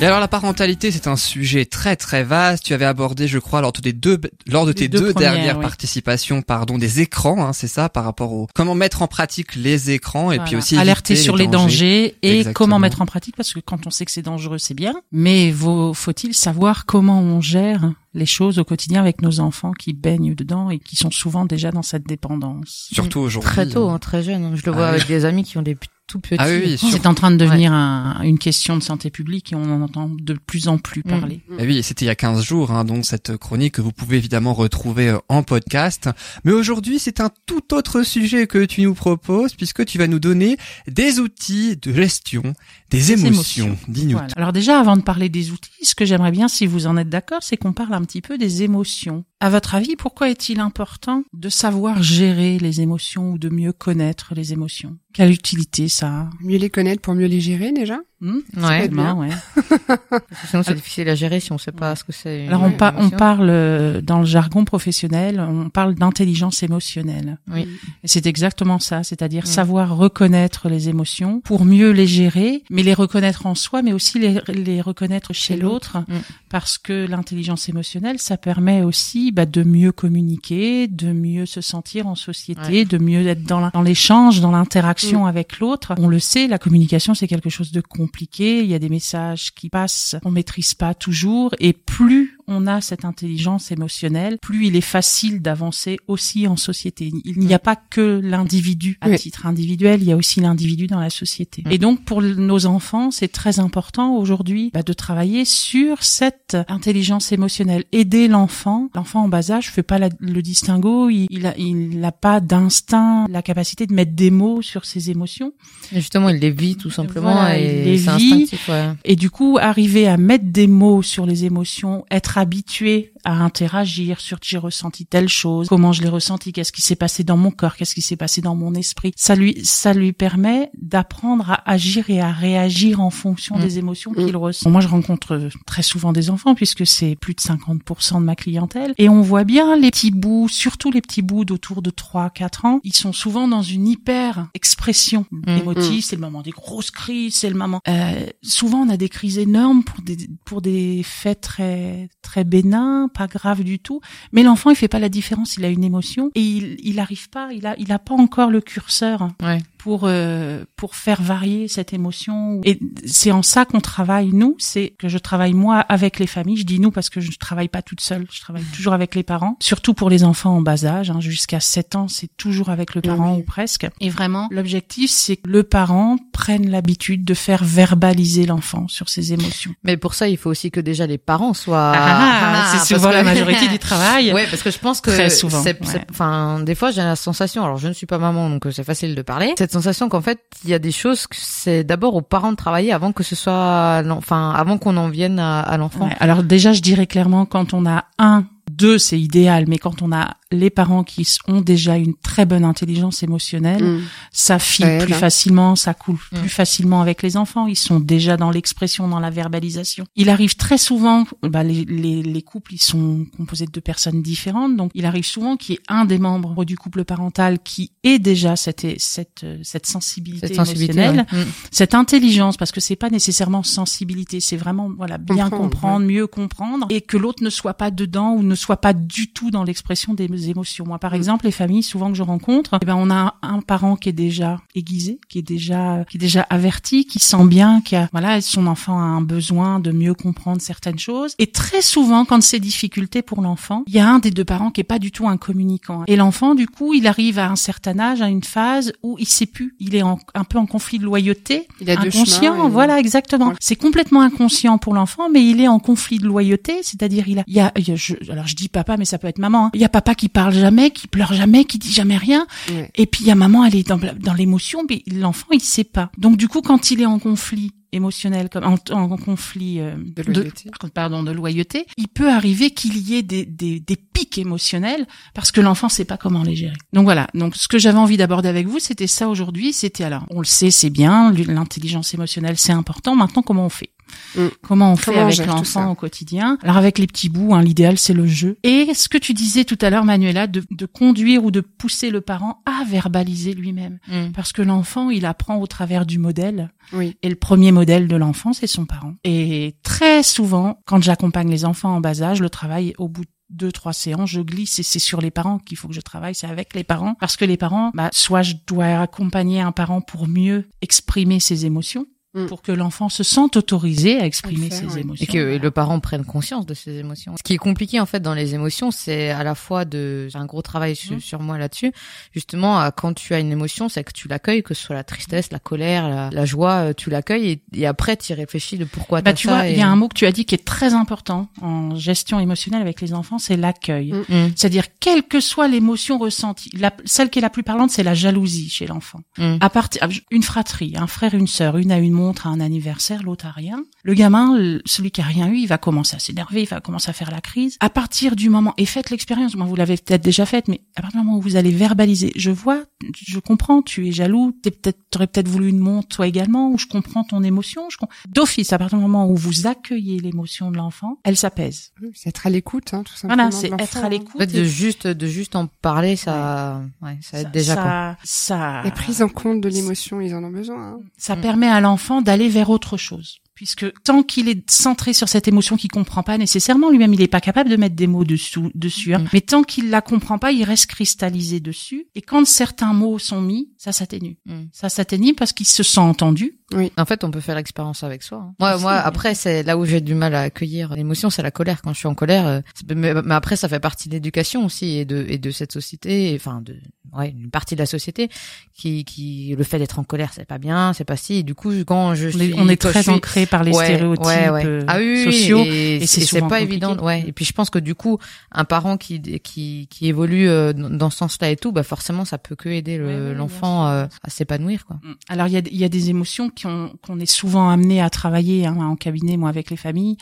Et alors la parentalité, c'est un sujet très très vaste. Tu avais abordé, je crois, lors de tes deux, lors de tes deux deux, dernières oui. participations, pardon, des écrans, hein, c'est ça, par rapport au comment mettre en pratique les écrans et puis Voilà. aussi alerter sur les dangers, et Exactement. comment mettre en pratique parce que quand on sait que c'est dangereux, c'est bien, mais faut-il savoir comment on gère les choses au quotidien avec nos enfants qui baignent dedans et qui sont souvent déjà dans cette dépendance. Surtout aujourd'hui. Très tôt, hein, très jeune. Je le vois Ah oui. avec des amis qui ont des tout petits. Ah oui, oui, C'est en train de devenir un- une question de santé publique et on en entend de plus en plus Mm. parler. Eh oui, et c'était il y a 15 jours, hein, donc cette chronique que vous pouvez évidemment retrouver euh, en podcast. Mais aujourd'hui, c'est un tout autre sujet que tu nous proposes, puisque tu vas nous donner des outils de gestion des, Des émotions. émotions. Dis-nous. Voilà. Alors déjà, avant de parler des outils, ce que j'aimerais bien, si vous en êtes d'accord, c'est qu'on parle un petit peu des émotions. À votre avis, pourquoi est-il important de savoir gérer les émotions ou de mieux connaître les émotions? Quelle utilité ça a? Mieux les connaître pour mieux les gérer, déjà? Hmm? Ouais. Certainement, ouais. Sinon, c'est difficile à gérer si on sait pas ce que c'est. Alors on, pa- on parle euh, dans le jargon professionnel, on parle d'intelligence émotionnelle. Oui. C'est exactement ça, c'est-à-dire Mm. savoir reconnaître les émotions pour mieux les gérer, mais les reconnaître en soi, mais aussi les, les reconnaître chez Chez l'autre, Mm. parce que l'intelligence émotionnelle, ça permet aussi bah, de mieux communiquer, de mieux se sentir en société, Ouais. de mieux être dans l'échange, dans l'interaction avec l'autre. On le sait, la communication c'est quelque chose de compliqué. Il y a des messages qui passent, on maîtrise pas toujours, et plus on a cette intelligence émotionnelle, plus il est facile d'avancer aussi en société. Il n'y a pas que l'individu à Oui. titre individuel, il y a aussi l'individu dans la société. Mm. Et donc pour nos enfants, c'est très important aujourd'hui bah, de travailler sur cette intelligence émotionnelle, aider l'enfant. L'enfant en bas âge fait pas la- le distinguo, il, il a, il n'a pas d'instinct, la capacité de mettre des mots sur ses émotions. Et justement, il les vit tout simplement Voilà, il et les vit. Ouais. Et du coup, arriver à mettre des mots sur les émotions, être habitué à interagir sur j'ai ressenti telle chose, comment je l'ai ressenti, qu'est-ce qui s'est passé dans mon corps, qu'est-ce qui s'est passé dans mon esprit. Ça lui, ça lui permet d'apprendre à agir et à réagir en fonction Mm. des émotions Mm. qu'il ressent. Moi, je rencontre très souvent des enfants puisque c'est plus de 50% de ma clientèle et on voit bien les petits bouts, surtout les petits bouts d'autour de 3 4 ans, ils sont souvent dans une hyper expression Mm. émotive, c'est le moment des grosses crises, c'est le moment euh, souvent on a des crises énormes pour des pour des faits très très bénins, pas graves du tout, mais l'enfant il fait pas la différence, il a une émotion et il il arrive pas, il a il a pas encore le curseur. Ouais. Pour euh, pour faire varier cette émotion et c'est en ça qu'on travaille nous, c'est que je travaille moi avec les familles, je dis nous parce que je ne travaille pas toute seule, je travaille toujours avec les parents, surtout pour les enfants en bas âge, hein, jusqu'à 7 ans, c'est toujours avec le parent Oui. ou presque. Et vraiment, l'objectif c'est que le parent prenne l'habitude de faire verbaliser l'enfant sur ses émotions. Mais pour ça, il faut aussi que déjà les parents soient. Ah, c'est parce souvent que- la majorité du travail. Ouais, parce que je pense que Très souvent, c'est- ouais. c'est- enfin, des fois, j'ai la sensation. Alors, je ne suis pas maman, donc euh, c'est facile de parler. Cette sensation qu'en fait, il y a des choses que c'est d'abord aux parents de travailler avant que ce soit, enfin, avant qu'on en vienne à, à l'enfant. Ouais, alors déjà, je dirais clairement, quand on a un, deux, c'est idéal, mais quand on a les parents qui ont déjà une très bonne intelligence émotionnelle, Mm. ça file aide, plus hein. facilement, ça coule Mm. plus facilement avec les enfants. Ils sont déjà dans l'expression, dans la verbalisation. Il arrive très souvent, bah, les, les, les couples, ils sont composés de deux personnes différentes, donc il arrive souvent qu'il y ait un des membres du couple parental qui ait déjà cette cette cette sensibilité, Cette sensibilité. émotionnelle, ouais. Mm. cette intelligence, parce que c'est pas nécessairement sensibilité, c'est vraiment voilà bien Comprendre, comprendre, mieux comprendre, et que l'autre ne soit pas dedans ou ne soit soit pas du tout dans l'expression des émotions. Moi, par exemple, les familles souvent que je rencontre, eh ben on a un, parent qui est déjà aiguisé, qui est déjà qui est déjà averti, qui sent bien a voilà son enfant a un besoin de mieux comprendre certaines choses. Et très souvent, quand c'est difficulté pour l'enfant, il y a un des deux parents qui est pas du tout un communicant. Et l'enfant, du coup, il arrive à un certain âge, à une phase où il sait plus, il est un peu en conflit de loyauté, il a inconscient. Voilà, exactement. C'est complètement inconscient pour l'enfant, mais il est en conflit de loyauté, c'est-à-dire il a, il y a, je, alors je dis papa, mais ça peut être maman. Hein. Il y a papa qui parle jamais, qui pleure jamais, qui dit jamais rien, et puis il y a maman, elle est dans, dans l'émotion, mais l'enfant il sait pas. Donc du coup, quand il est en conflit émotionnel comme en, conflit euh, de, loyauté. pardon de loyauté, il peut arriver qu'il y ait des, des, des, pics émotionnels parce que l'enfant sait pas comment les gérer. Donc voilà. Donc ce que j'avais envie d'aborder avec vous, c'était ça aujourd'hui. C'était alors, on le sait, c'est bien, l'intelligence émotionnelle, c'est important. Maintenant, comment on fait? Mm. Comment on fait avec l'enfant au quotidien Alors avec les petits bouts, hein, l'idéal c'est le jeu. Et ce que tu disais tout à l'heure, Manuela, de, de, conduire ou de pousser le parent à verbaliser lui-même, mm. parce que l'enfant il apprend au travers du modèle. Oui. Et le premier modèle de l'enfant c'est son parent. Et très souvent, quand j'accompagne les enfants en bas âge, le travail au bout de deux trois séances je glisse et c'est sur les parents qu'il faut que je travaille c'est avec les parents parce que les parents bah soit je dois accompagner un parent pour mieux exprimer ses émotions Mm. pour que l'enfant se sente autorisé à exprimer ses émotions. Et que le parent prenne conscience de ses émotions. Ce qui est compliqué en fait dans les émotions, c'est à la fois de j'ai un gros travail mm. sur, moi là-dessus. Justement, quand tu as une émotion, c'est que tu l'accueilles, que ce soit la tristesse, la colère, la, joie, euh, tu l'accueilles et, après tu réfléchis de pourquoi bah, tu vois, il y a un mot que tu as dit qui est très important en gestion émotionnelle avec les enfants, c'est l'accueil. Mm. C'est-à-dire quelle que soit l'émotion ressentie, la, celle qui est la plus parlante, c'est la jalousie chez l'enfant. À partir une fratrie, un frère, une sœur, une à une montre à un anniversaire, l'autre a rien. Le gamin, celui qui a rien eu, il va commencer à s'énerver, il va commencer à faire la crise. À partir du moment, et faites l'expérience, moi vous l'avez peut-être déjà faite, mais à partir du moment où vous allez verbaliser, je vois, je comprends, tu es jaloux, t'es peut-être, t'aurais peut-être voulu une montre toi également, ou je comprends ton émotion, je d'office, à partir du moment où vous accueillez l'émotion de l'enfant, elle s'apaise. C'est être à l'écoute, hein, tout simplement. Voilà, c'est être à hein. l'écoute. de juste, de juste en parler, ça, ouais, ça aide déjà ça, Ça, Les prises en compte de l'émotion, ils en ont besoin. Hein. Ça permet à l'enfant d'aller vers autre chose puisque tant qu'il est centré sur cette émotion qu'il comprend pas nécessairement lui-même, il est pas capable de mettre des mots dessous, dessus. Hein. Mm. Mais tant qu'il la comprend pas, il reste cristallisé dessus. Et quand certains mots sont mis, ça s'atténue. Mm. Ça s'atténue parce qu'il se sent entendu. Oui. En fait, on peut faire l'expérience avec soi. Hein. Moi, moi, après, c'est là où j'ai du mal à accueillir l'émotion, c'est la colère. Quand je suis en colère, euh, mais, après, ça fait partie de l'éducation aussi et de et de cette société, enfin de ouais une partie de la société qui qui le fait d'être en colère, c'est pas bien, c'est pas si. Et du coup, quand je suis, on est, très ancré par les stéréotypes euh, ah oui, sociaux et, et c'est pas évident ouais. Et puis je pense que du coup un parent qui qui qui évolue euh, dans ce sens-là et tout bah forcément ça peut que aider l'enfant euh, à s'épanouir quoi. Mm. alors il y a il y a des émotions qu'on qu'on est souvent amené à travailler hein, en cabinet moi avec les familles.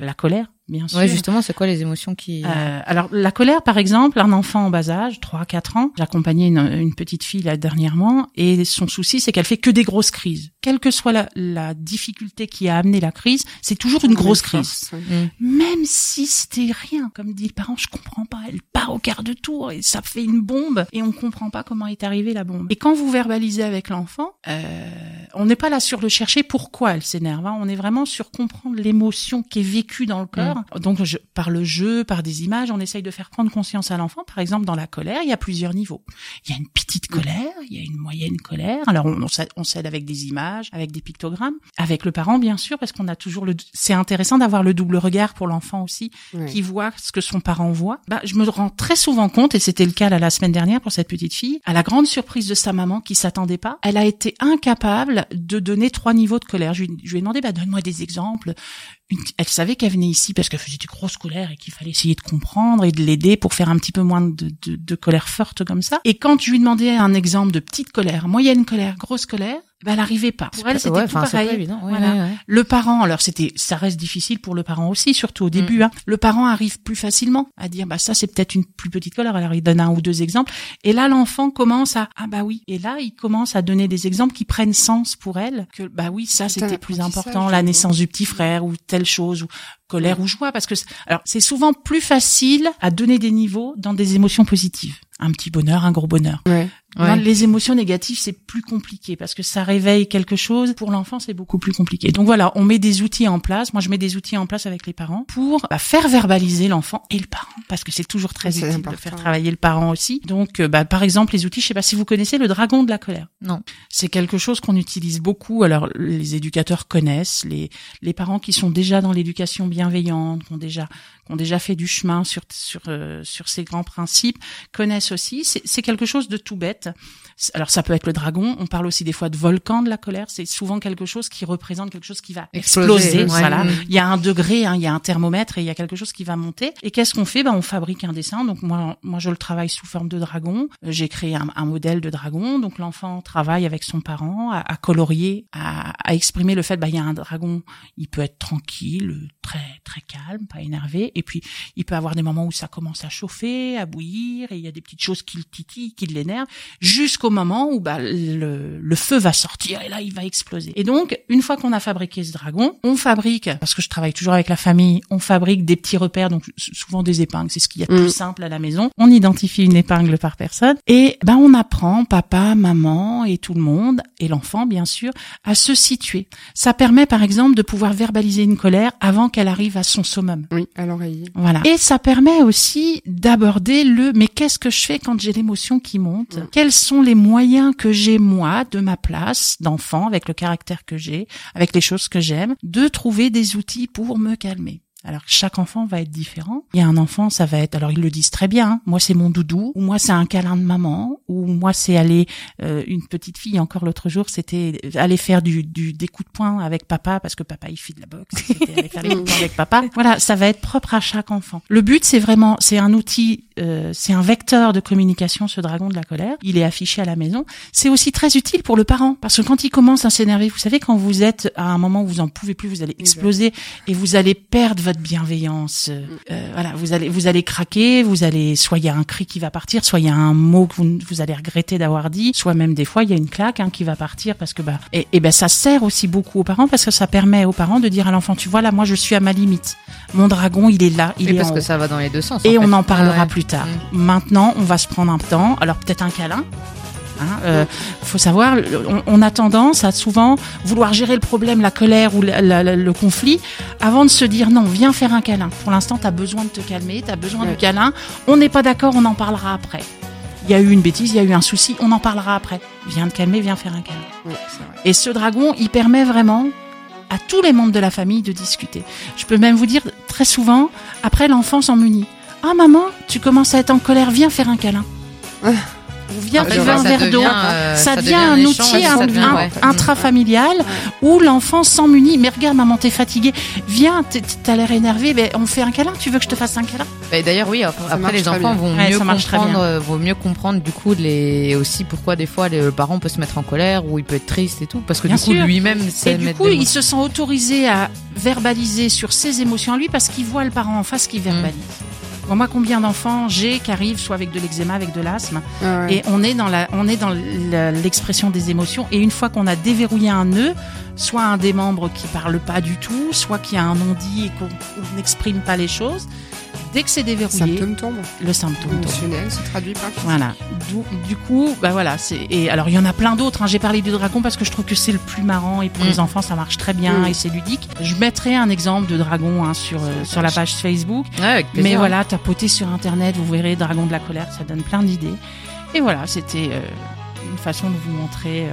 La colère bien sûr. Ouais, justement, c'est quoi les émotions qui... Euh, alors, la colère, par exemple, un enfant en bas âge, 3-4 ans, j'accompagnais une, une, petite fille là dernièrement, et son souci, c'est qu'elle fait que des grosses crises. Quelle que soit la, la difficulté qui a amené la crise, c'est toujours une grosse crise. Mm. Même si c'était rien, comme dit le parent, je comprends pas, elle part au quart de tour, et ça fait une bombe, et on comprend pas comment est arrivée la bombe. Et quand vous verbalisez avec l'enfant, euh, on n'est pas là sur le chercher pourquoi elle s'énerve, hein. on est vraiment sur comprendre l'émotion qui est vécue dans le cœur, donc, je, par le jeu, par des images, on essaye de faire prendre conscience à l'enfant. Par exemple, dans la colère, il y a plusieurs niveaux. Il y a une petite colère, il y a une moyenne colère. Alors, on, on s'aide avec des images, avec des pictogrammes, avec le parent, bien sûr, parce qu'on a toujours le. C'est intéressant d'avoir le double regard pour l'enfant aussi, qui voit ce que son parent voit. Bah, je me rends très souvent compte, et c'était le cas la semaine dernière pour cette petite fille, à la grande surprise de sa maman qui s'attendait pas, elle a été incapable de donner trois niveaux de colère. Je lui, je lui ai demandé, bah, donne-moi des exemples elle savait qu'elle venait ici parce qu'elle faisait des grosses colères et qu'il fallait essayer de comprendre et de l'aider pour faire un petit peu moins de, de, de colère forte comme ça. Et quand je lui demandais un exemple de petite colère, moyenne colère, grosse colère, ben, elle arrivait pas. Pour elle, c'était tout pareil. voilà. Le parent, alors c'était, ça reste difficile pour le parent aussi, surtout au début. Mm. Hein. Le parent arrive plus facilement à dire, bah ça c'est peut-être une plus petite colère. Alors il donne un ou deux exemples. Et là l'enfant commence à, ah bah oui. Et là il commence à donner des exemples qui prennent sens pour elle. Que bah oui, ça c'était plus important, la naissance du petit frère ou telle chose ou colère ou joie, parce que alors c'est souvent plus facile à donner des niveaux dans des émotions positives. Un petit bonheur, un gros bonheur. Ouais. Non, Ouais. les émotions négatives, c'est plus compliqué parce que ça réveille quelque chose. Pour l'enfant, c'est beaucoup plus compliqué. Donc voilà, on met des outils en place. Moi, je mets des outils en place avec les parents pour bah, faire verbaliser l'enfant et le parent parce que c'est toujours très utile important. de faire travailler le parent aussi. Donc, euh, bah, par exemple, les outils, je sais pas si vous connaissez le dragon de la colère. Non. C'est quelque chose qu'on utilise beaucoup. Alors, les éducateurs connaissent, les les parents qui sont déjà dans l'éducation bienveillante, qui ont déjà qui ont déjà fait du chemin sur sur euh, sur ces grands principes, connaissent aussi. C'est quelque chose de tout bête. Alors ça peut être le dragon. On parle aussi des fois de volcan de la colère. C'est souvent quelque chose qui représente quelque chose qui va Exploser, exploser. ouais. Voilà. Mm. Il y a un degré, hein, il y a un thermomètre et il y a quelque chose qui va monter. Et qu'est-ce qu'on fait? Ben on fabrique un dessin. Donc moi, moi je le travaille sous forme de dragon. Euh, J'ai créé un, un modèle de dragon. Donc l'enfant travaille avec son parent à, à colorier, à, à exprimer le fait. Ben il y a un dragon. Il peut être tranquille, très très calme, pas énervé. Et puis il peut avoir des moments où ça commence à chauffer, à bouillir. Et il y a des petites choses qui le titillent, qui l'énervent, jusqu'au moment où bah, le, le feu va sortir et là il va exploser. Et donc une fois qu'on a fabriqué ce dragon, on fabrique parce que je travaille toujours avec la famille, on fabrique des petits repères, donc souvent des épingles, c'est ce qu'il y a de Mm. plus simple à la maison. On identifie une épingle par personne et ben on apprend papa, maman et tout le monde et l'enfant bien sûr à se situer. Ça permet par exemple de pouvoir verbaliser une colère avant qu'elle arrive à son summum. Oui, à l'oreiller. Voilà. Et ça permet aussi d'aborder le mais qu'est-ce que je fais quand j'ai l'émotion qui monte Mm. Quels sont les moyens que j'ai moi de ma place d'enfant avec le caractère que j'ai, avec les choses que j'aime, de trouver des outils pour me calmer? Alors chaque enfant va être différent. Il y a un enfant, ça va être, alors ils le disent très bien. hein, moi c'est mon doudou, ou moi c'est un câlin de maman, ou moi c'est aller euh, une petite fille. Encore l'autre jour, c'était aller faire du, du des coups de poing avec papa parce que papa il fait de la boxe. C'était aller faire des coups de poing avec papa. Voilà, ça va être propre à chaque enfant. Le but c'est vraiment, c'est un outil, euh, c'est un vecteur de communication. Ce dragon de la colère, il est affiché à la maison. C'est aussi très utile pour le parent parce que quand il commence à s'énerver, vous savez quand vous êtes à un moment où vous en pouvez plus, vous allez exploser et vous allez perdre votre bienveillance. Euh, euh, voilà, vous allez vous allez craquer, vous allez soit il y a un cri qui va partir, soit il y a un mot que vous, vous allez regretter d'avoir dit, soit même des fois il y a une claque hein, qui va partir parce que bah et, et ben ça sert aussi beaucoup aux parents parce que ça permet aux parents de dire à l'enfant tu vois là moi je suis à ma limite. Mon dragon il est là, il Oui, est parce en que haut. ça va dans les deux sens. Et en on fait. en parlera Ouais, ouais. plus tard. Mm. Maintenant, on va se prendre un temps. Alors peut-être un câlin. Hein, euh, faut savoir, on, on a tendance à souvent vouloir gérer le problème, la colère ou la- la- la- le conflit, avant de se dire non, viens faire un câlin. Pour l'instant, tu as besoin de te calmer, tu as besoin Ouais. du câlin. On n'est pas d'accord, on en parlera après. Il y a eu une bêtise, il y a eu un souci, on en parlera après. Viens te calmer, viens faire un câlin. Vrai. Et ce dragon, il permet vraiment à tous les membres de la famille de discuter. Je peux même vous dire, très souvent, après l'enfant s'en munit. Ah maman, tu commences à être en colère, viens faire un câlin. Ou viens Ah, je un verre d'eau. euh, Ça devient un outil ça un- devient, un- ouais. intrafamilial où l'enfant s'en munit. Mais regarde, maman, t'es fatiguée. Viens, t'as l'air énervé. Ben, on fait un câlin. Tu veux que je te fasse un câlin? Bah, D'ailleurs, oui. Après, les enfants vont Ouais, mieux comprendre, euh, vont mieux comprendre du coup les aussi pourquoi des fois le parent peut se mettre en colère ou il peut être triste et tout parce que Bien du coup lui-même Et du coup, il se sent autorisé à verbaliser sur ses émotions à lui parce qu'il voit le parent en face qui Mm. verbalise. Moi, combien d'enfants j'ai qui arrivent soit avec de l'eczéma, avec de l'asthme, Ah ouais. et on est dans la, on est dans l'expression des émotions. Et une fois qu'on a déverrouillé un nœud, soit un des membres qui parle pas du tout, soit qui a un non-dit et qu'on n'exprime pas les choses, dès que c'est déverrouillé, Symptômes tombent. le symptôme tombe. Se traduit par Voilà. Du, du coup, bah voilà, c'est et alors il y en a plein d'autres. hein. J'ai parlé du dragon parce que je trouve que c'est le plus marrant et pour Mm. les enfants ça marche très bien Mm. et c'est ludique. Je mettrai un exemple de dragon hein, sur euh, sur la page Facebook. Ouais, avec. Mais voilà, tapotez sur internet, vous verrez dragon de la colère, ça donne plein d'idées. Et voilà, c'était euh, une façon de vous montrer. euh,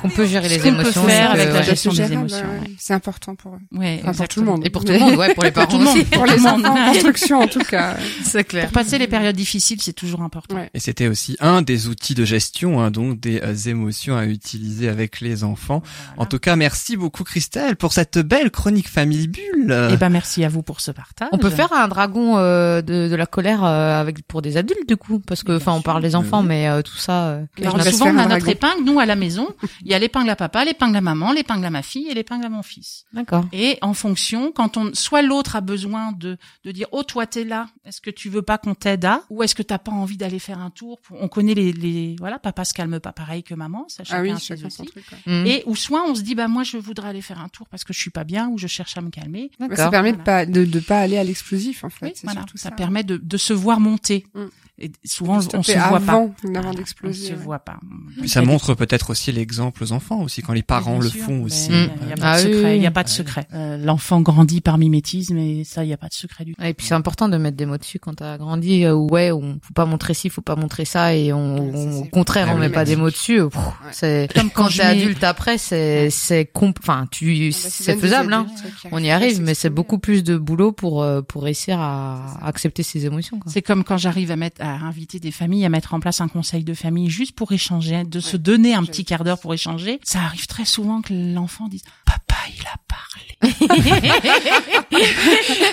qu'on peut gérer les émotions faire avec la gestion des émotions, ouais. C'est important pour eux. ouais, Enfin, pour tout le monde. et pour tout le monde, ouais, pour les parents aussi. Pour les enfants en construction, en tout cas. c'est clair. Pour passer les périodes difficiles, c'est toujours important. Ouais. Et c'était aussi un des outils de gestion, hein, donc des euh, émotions à utiliser avec les enfants. En tout cas, merci beaucoup Christelle pour cette belle chronique Famille Bulle. Et ben merci à vous pour ce partage. On peut faire un dragon euh, de, de la colère euh, avec pour des adultes du coup parce que enfin on parle des enfants mais euh, tout ça euh, Alors se souvent on a notre dragon. épingle, nous à la maison, il y a l'épingle à papa, l'épingle à maman, l'épingle à ma fille et l'épingle à mon fils. d'accord. Et en fonction, quand on, soit l'autre a besoin de, de dire, oh, toi, t'es là. Est-ce que tu veux pas qu'on t'aide à? Ou est-ce que t'as pas envie d'aller faire un tour? pour- On connaît les, les, voilà, papa se calme pas pareil que maman. Ça, chacun Ah oui, chacun son outils. truc. ouais. Mhm. Et, ou soit on se dit, bah, moi, je voudrais aller faire un tour parce que je suis pas bien ou je cherche à me calmer. Ouais, Ça D'accord. permet de pas de, de pas aller à l'explosif en fait. Oui, voilà. Ça, ça. permet de, de se voir monter. Mm. Et souvent, on se voit pas. avant, avant On d'exploser. se voit pas. Puis ça montre peut-être aussi l'exemple aux enfants aussi, quand les parents le sûr, font aussi. Il n'y a, pas Ah de oui, secret. Il a pas de secret. Euh, L'enfant grandit par mimétisme et ça, il n'y a pas de secret du tout. Et puis c'est important de mettre des mots dessus quand t'as grandi. euh, où, ouais, on faut pas montrer ci, faut pas montrer ça, et on, Ouais, ça, on- c'est au contraire, Ah on met pas des mots dessus. C'est Comme quand quand t'es adulte après, c'est c'est comp- enfin tu Ah bah, c'est faisable, hein. On y arrive, mais c'est beaucoup plus de boulot pour euh, pour réussir à accepter ses émotions. C'est comme quand j'arrive à mettre, à inviter des familles à mettre en place un conseil de famille juste pour échanger, de se donner un petit quart d'heure pour échanger. Ça arrive très souvent que l'enfant dise papa il a parlé.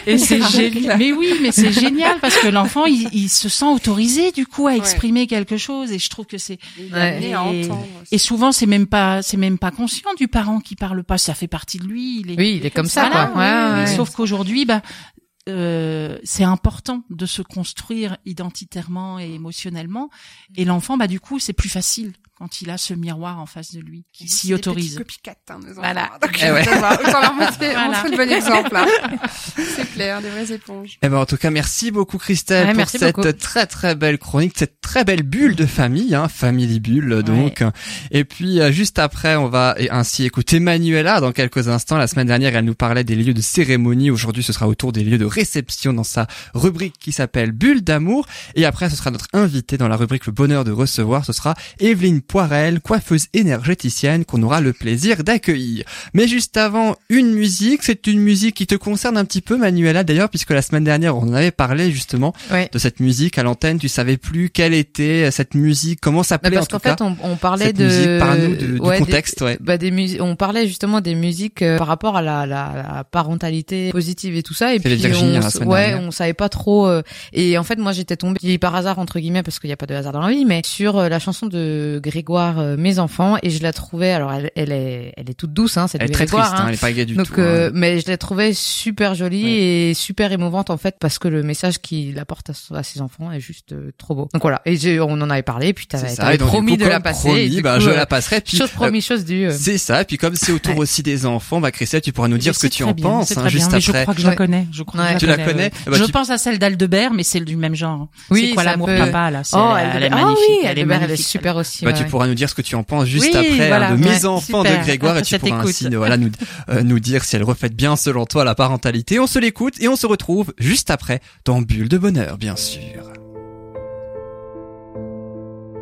Et c'est génial. Mais oui, mais c'est génial parce que l'enfant il, il se sent autorisé du coup à exprimer quelque chose et je trouve que c'est Ouais. Et- et souvent c'est même pas c'est même pas conscient du parent qui parle pas, ça fait partie de lui. Il est, Oui, il est comme ça, Voilà, quoi. Ouais, ouais. Sauf qu'aujourd'hui, bah, euh, c'est important de se construire identitairement et émotionnellement. Et l'enfant, bah, du coup, c'est plus facile quand il a ce miroir en face de lui qui s'y des autorise. petits copycats, hein, nos enfants. Voilà. Donc, Eh ouais. ça va. Autant leur montrer, Voilà. montrer le bon exemple, là. C'est clair, des vraies éponges. Eh ben en tout cas, merci beaucoup Christelle Ouais, pour merci cette beaucoup. très très belle chronique, cette très belle bulle de famille, hein, Family Bulle donc. Et puis euh, juste après, on va et ainsi écouter Manuela dans quelques instants. La semaine dernière, elle nous parlait des lieux de cérémonie. Aujourd'hui, ce sera autour des lieux de réception dans sa rubrique qui s'appelle Bulle d'amour. Et après, ce sera notre invité dans la rubrique Le bonheur de recevoir. Ce sera Evelyne Poirel, coiffeuse énergéticienne qu'on aura le plaisir d'accueillir. Mais juste avant, une musique. C'est une musique qui te concerne un petit peu, Manuela, d'ailleurs, puisque la semaine dernière, on avait parlé justement Ouais. de cette musique à l'antenne. Tu savais plus quelle était cette musique, comment ça s'appelait en parce qu'en fait, on, on parlait cette de musique, parle-nous de- du Ouais, des- contexte, ouais. bah, des musi- on parlait justement des musiques euh, par rapport à la, la, la parentalité positive et tout ça. Et puis on, hein, la semaine ouais, dernière. on savait pas trop. euh, et en fait, moi, j'étais tombée par hasard entre guillemets parce qu'il n'y a pas de hasard dans la vie, mais sur euh, la chanson de Grégoire, euh, mes enfants, et je la trouvais. Alors, elle, elle est, elle est toute douce, hein, cette Elle est très Grégoire. triste, hein, hein. elle est pas gaie du Donc, tout. euh, hein. mais je l'ai trouvée super jolie Ouais. et super émouvante en fait parce que le message qu'il apporte à, à ses enfants est juste euh, trop beau. Donc voilà. Et on en avait parlé, puis t'avais promis coup, de la passer. promis, et du bah, coup, je euh, la passerai. Puis, chose euh, promis, chose due. euh. c'est ça. Puis comme c'est autour Ouais. aussi des enfants, bah Christelle, tu pourras nous dire ce que tu très en penses, hein, très juste mais je après. crois que je la connais. Je crois Tu je la connais, ouais. Eh ben, Je tu- pense à celle d'Aldebert, mais c'est du même genre. Oui, c'est quoi l'amour peut- papa là Oh, elle, elle, elle est ah magnifique. oui, elle est Albert, elle est magnifique. super aussi. Bah, ouais. tu pourras nous dire ce que tu en penses juste Oui, après voilà, hein, de mes ouais, enfants super. de Grégoire et tu Je pourras ainsi voilà nous euh, nous dire si elle reflète bien selon toi la parentalité. On se l'écoute et on se retrouve juste après dans Bulle de bonheur bien sûr.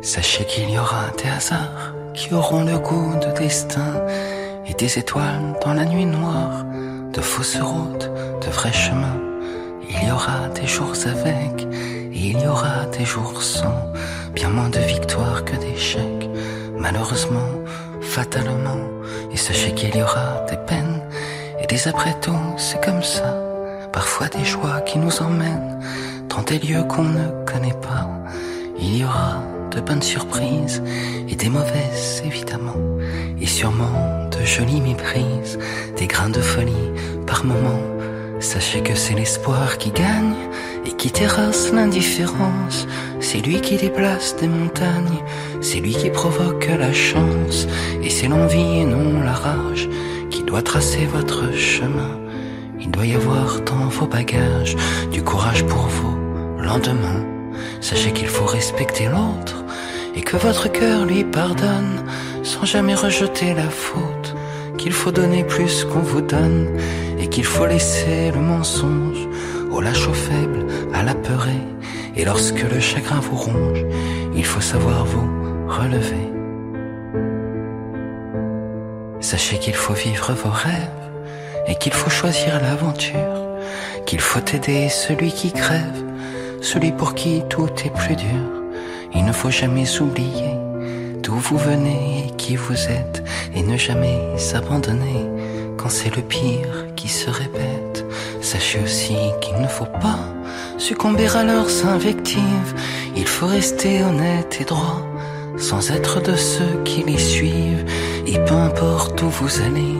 Sachez qu'il y aura des hasards qui auront le goût de destin et des étoiles dans la nuit noire, de fausses routes, de vrais chemins. Il y aura des jours avec et il y aura des jours sans, bien moins de victoires que d'échecs, malheureusement, fatalement. Et sachez qu'il y aura des peines et des après-tout, c'est comme ça. Parfois des joies qui nous emmènent dans des lieux qu'on ne connaît pas. Il y aura de bonnes surprises et des mauvaises évidemment. Et sûrement de jolies méprises, des grains de folie par moments. Sachez que c'est l'espoir qui gagne et qui terrasse l'indifférence. C'est lui qui déplace des montagnes, c'est lui qui provoque la chance. Et c'est l'envie et non la rage qui doit tracer votre chemin. Il doit y avoir dans vos bagages du courage pour vos lendemains. Sachez qu'il faut respecter l'autre et que votre cœur lui pardonne sans jamais rejeter la faute. Qu'il faut donner plus qu'on vous donne et qu'il faut laisser le mensonge au lâche au faible, à l'apeuré. Et lorsque le chagrin vous ronge, il faut savoir vous relever. Sachez qu'il faut vivre vos rêves et qu'il faut choisir l'aventure, qu'il faut aider celui qui crève, celui pour qui tout est plus dur. Il ne faut jamais oublier d'où vous venez qui vous êtes, et ne jamais s'abandonner quand c'est le pire qui se répète. Sachez aussi qu'il ne faut pas succomber à leurs invectives, il faut rester honnête et droit, sans être de ceux qui les suivent, et peu importe où vous allez,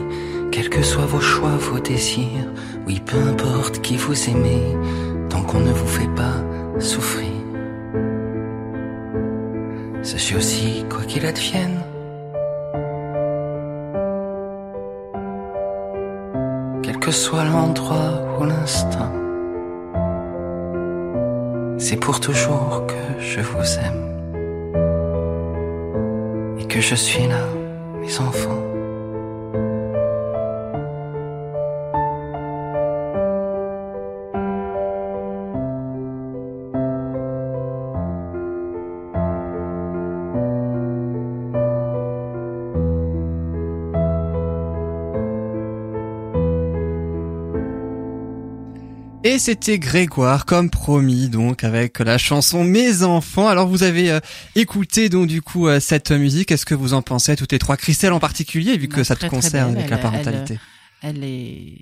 quels que soient vos choix, vos désirs, oui, peu importe qui vous aimez, tant qu'on ne vous fait pas souffrir. Sachez aussi, quoi qu'il advienne, que soit l'endroit ou l'instant, c'est pour toujours que je vous aime. Et que je suis là, mes enfants. Et c'était Grégoire, comme promis, donc avec la chanson Mes enfants. Alors vous avez euh, écouté donc du coup euh, cette musique. Qu'est-ce que vous en pensez toutes les trois? Christelle en particulier, vu que Bah, ça te très, très concerne avec la Elle- parentalité. Elle est,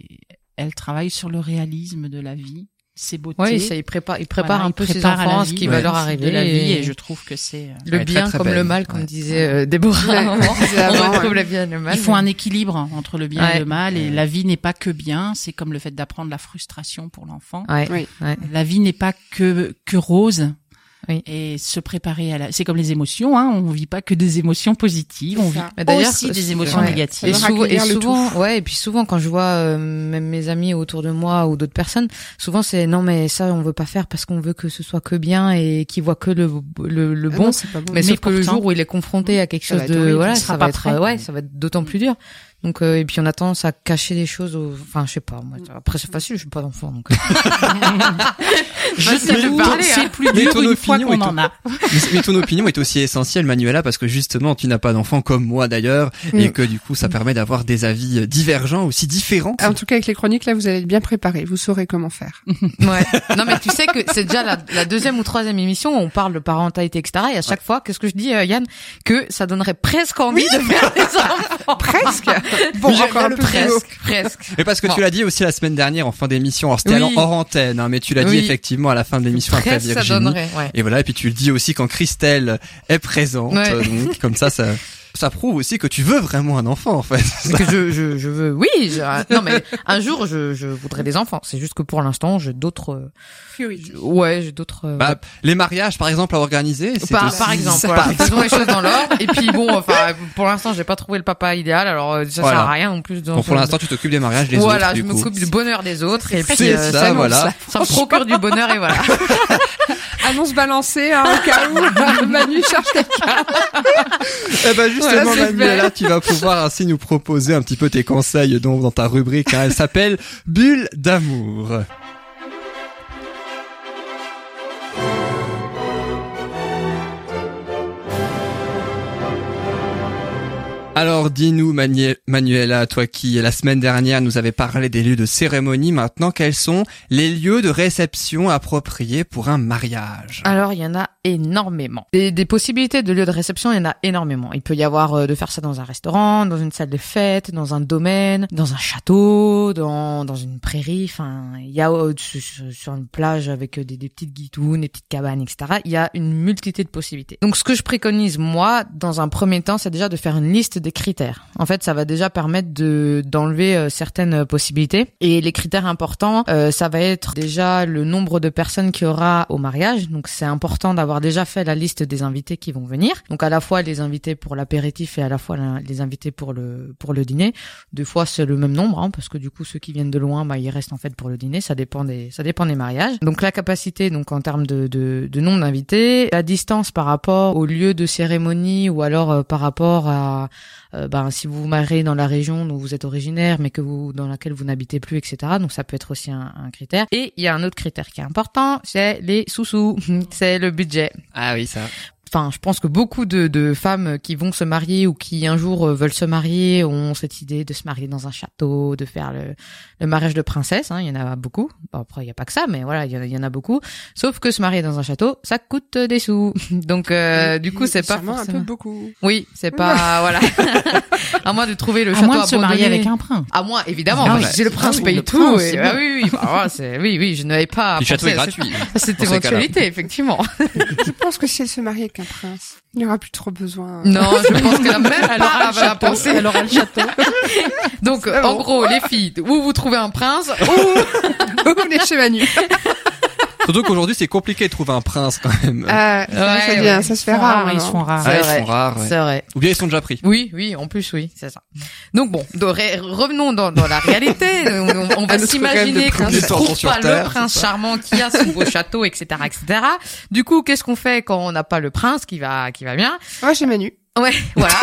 elle travaille sur le réalisme de la vie, ses beautés. Oui, ça, il prépare, il prépare Voilà, un il peu ses prépare à la enfants, ce vie, qui ouais. va leur de arriver. la vie, et et je trouve que c'est. euh, Le bien très, très comme belle. le mal, comme Ouais. disait euh, Déborah. Ouais, avant. On retrouve ouais. la vie et le mal. Il faut un équilibre entre le bien Ouais. et le mal, et la vie n'est pas que bien. C'est comme le fait d'apprendre la frustration pour l'enfant. Ouais. Oui. ouais. La vie n'est pas que que rose. Oui. Et se préparer à la, c'est comme les émotions, hein. On vit pas que des émotions positives, on vit. Mais d'ailleurs, aussi des émotions ouais. négatives. Et souvent, et souvent, ouais, et puis souvent quand je vois euh, même mes amis autour de moi ou d'autres personnes, souvent c'est non mais ça on veut pas faire parce qu'on veut que ce soit que bien et qu'ils voient que le le, le Ah bon. non, c'est pas bon. mais, Mais sauf que le pourtant- jour où il est confronté à quelque chose de horrible, voilà, il ça va être prêt. ouais, ça va être d'autant plus dur. Donc euh, et puis on a tendance à cacher des choses. Au... Enfin je sais pas. Moi, après c'est facile, je suis pas d'enfant donc. Je Bah, sais c'est tout, parler, c'est hein. plus Mais dur ton une fois opinion qu'on est en a. mais, mais ton opinion est aussi essentielle, Manuela, parce que justement, tu n'as pas d'enfant comme moi d'ailleurs, Mm. et que du coup, ça permet d'avoir des avis euh, divergents, aussi différents. En tout cas, avec les chroniques, là, vous allez être bien préparés. Vous saurez comment faire. Ouais. Non mais tu sais que c'est déjà la, la deuxième ou troisième émission où on parle de parentalité etc. Et à chaque fois, qu'est-ce que je dis euh, Yann? Que ça donnerait presque envie de faire des enfants. Presque. Bon, Mais encore un peu presque, presque. Mais parce que Bon. tu l'as dit aussi la semaine dernière en fin d'émission. Alors c'était Oui. hors antenne, hein, mais tu l'as dit Oui. effectivement à la fin de l'émission après Presque ça Virginie. donnerait. Ouais. Et voilà, et puis tu le dis aussi quand Christelle est présente. Ouais. euh, Donc comme ça, ça, ça prouve aussi que tu veux vraiment un enfant en fait. que je, je, je veux, oui, je- non mais un jour je, je voudrais des enfants. C'est juste que pour l'instant j'ai d'autres, euh, je- ouais, j'ai d'autres. euh, Bah, les mariages par exemple à organiser, par, aussi- par exemple, voilà, faisons les choses dans l'ordre. Et puis bon, enfin, pour l'instant, j'ai pas trouvé le papa idéal, alors euh, ça Voilà. sert à rien non plus. De, Bon, pour l'instant, tu t'occupes des mariages des voilà, autres. je me coup. coupe du bonheur des autres et puis euh, ça, ça, nous- voilà. ça, ça me procure du bonheur et voilà. Annonce balancée, hein, au cas où Manu cherche quelqu'un. Eh ben justement, c'est Manuela, tu vas pouvoir ainsi nous proposer un petit peu tes conseils donc dans ta rubrique. hein. Elle s'appelle Bulle d'amour. Alors dis-nous Manu- Manuela, toi qui la semaine dernière nous avais parlé des lieux de cérémonie, maintenant quels sont les lieux de réception appropriés pour un mariage? Alors, il y en a énormément. Des, des possibilités de lieux de réception, il y en a énormément. Il peut y avoir euh, de faire ça dans un restaurant, dans une salle de fête, dans un domaine, dans un château, dans, dans une prairie. Enfin, il y a euh, sur une plage avec euh, des, des petites guitounes, des petites cabanes, etc. Il y a une multitude de possibilités. Donc, ce que je préconise, moi, dans un premier temps, c'est déjà de faire une liste des critères. En fait, ça va déjà permettre de d'enlever euh, certaines possibilités. Et les critères importants, euh, ça va être déjà le nombre de personnes qu'il y aura au mariage. Donc, c'est important d'avoir déjà fait la liste des invités qui vont venir. Donc, à la fois les invités pour l'apéritif et à la fois la- les invités pour le pour le dîner. Deux fois, c'est le même nombre, hein, parce que du coup, ceux qui viennent de loin, bah, ils restent en fait pour le dîner. Ça dépend des ça dépend des mariages. Donc, la capacité, donc en termes de de, de nombre d'invités, la distance par rapport au lieu de cérémonie ou alors euh, par rapport à euh, ben, si vous vous mariez dans la région dont vous êtes originaire, mais que vous dans laquelle vous n'habitez plus, etc. Donc ça peut être aussi un, un critère. Et il y a un autre critère qui est important, c'est les sous-sous, c'est le budget. Ah oui, ça. Enfin, je pense que beaucoup de, de femmes qui vont se marier ou qui un jour euh, veulent se marier ont cette idée de se marier dans un château, de faire le, le mariage de princesse. Hein, il y en a beaucoup. Bon, après, il n'y a pas que ça, mais voilà, il y, en a- il y en a beaucoup. Sauf que se marier dans un château, ça coûte des sous. Donc, euh, du coup, c'est pas Sûrement un forcément. peu beaucoup. Oui, c'est pas voilà. à moins de trouver le À château moins de se marier abandonné. avec un prince. À moins, évidemment. Ah si le prince Ah paye le tout. prince, et- c'est ah bon. oui, oui, bah, c'est oui, oui, je n'avais pas. Le château est gratuit. cette- cette éventualité, effectivement. Je pense que si elle se marie avec un prince, il n'y aura plus trop besoin. Non, je pense que la même Elle aura le à château. penser. Elle aura le château. Donc, en bon. gros, les filles, ou vous trouvez un prince, ou Vous venez chez Manu. Surtout qu'aujourd'hui, c'est compliqué de trouver un prince quand même. Euh, ça, Ouais, ça, ouais. devient- ça se fait Ils sont rare. Ils maintenant. sont rares. Ah, c'est ils vrai. sont rares. ouais. C'est vrai. Ou bien ils sont déjà pris. Oui, oui, en plus, oui, c'est ça. Donc bon, de revenons dans, dans la réalité. on, on- va s'imaginer qu'on ne prince trouve pas Terre, le prince charmant qui a son beau château, etc., etc. Du coup, qu'est-ce qu'on fait quand on n'a pas le prince qui va, qui va bien? Moi, j'ai Manu. Ouais, voilà.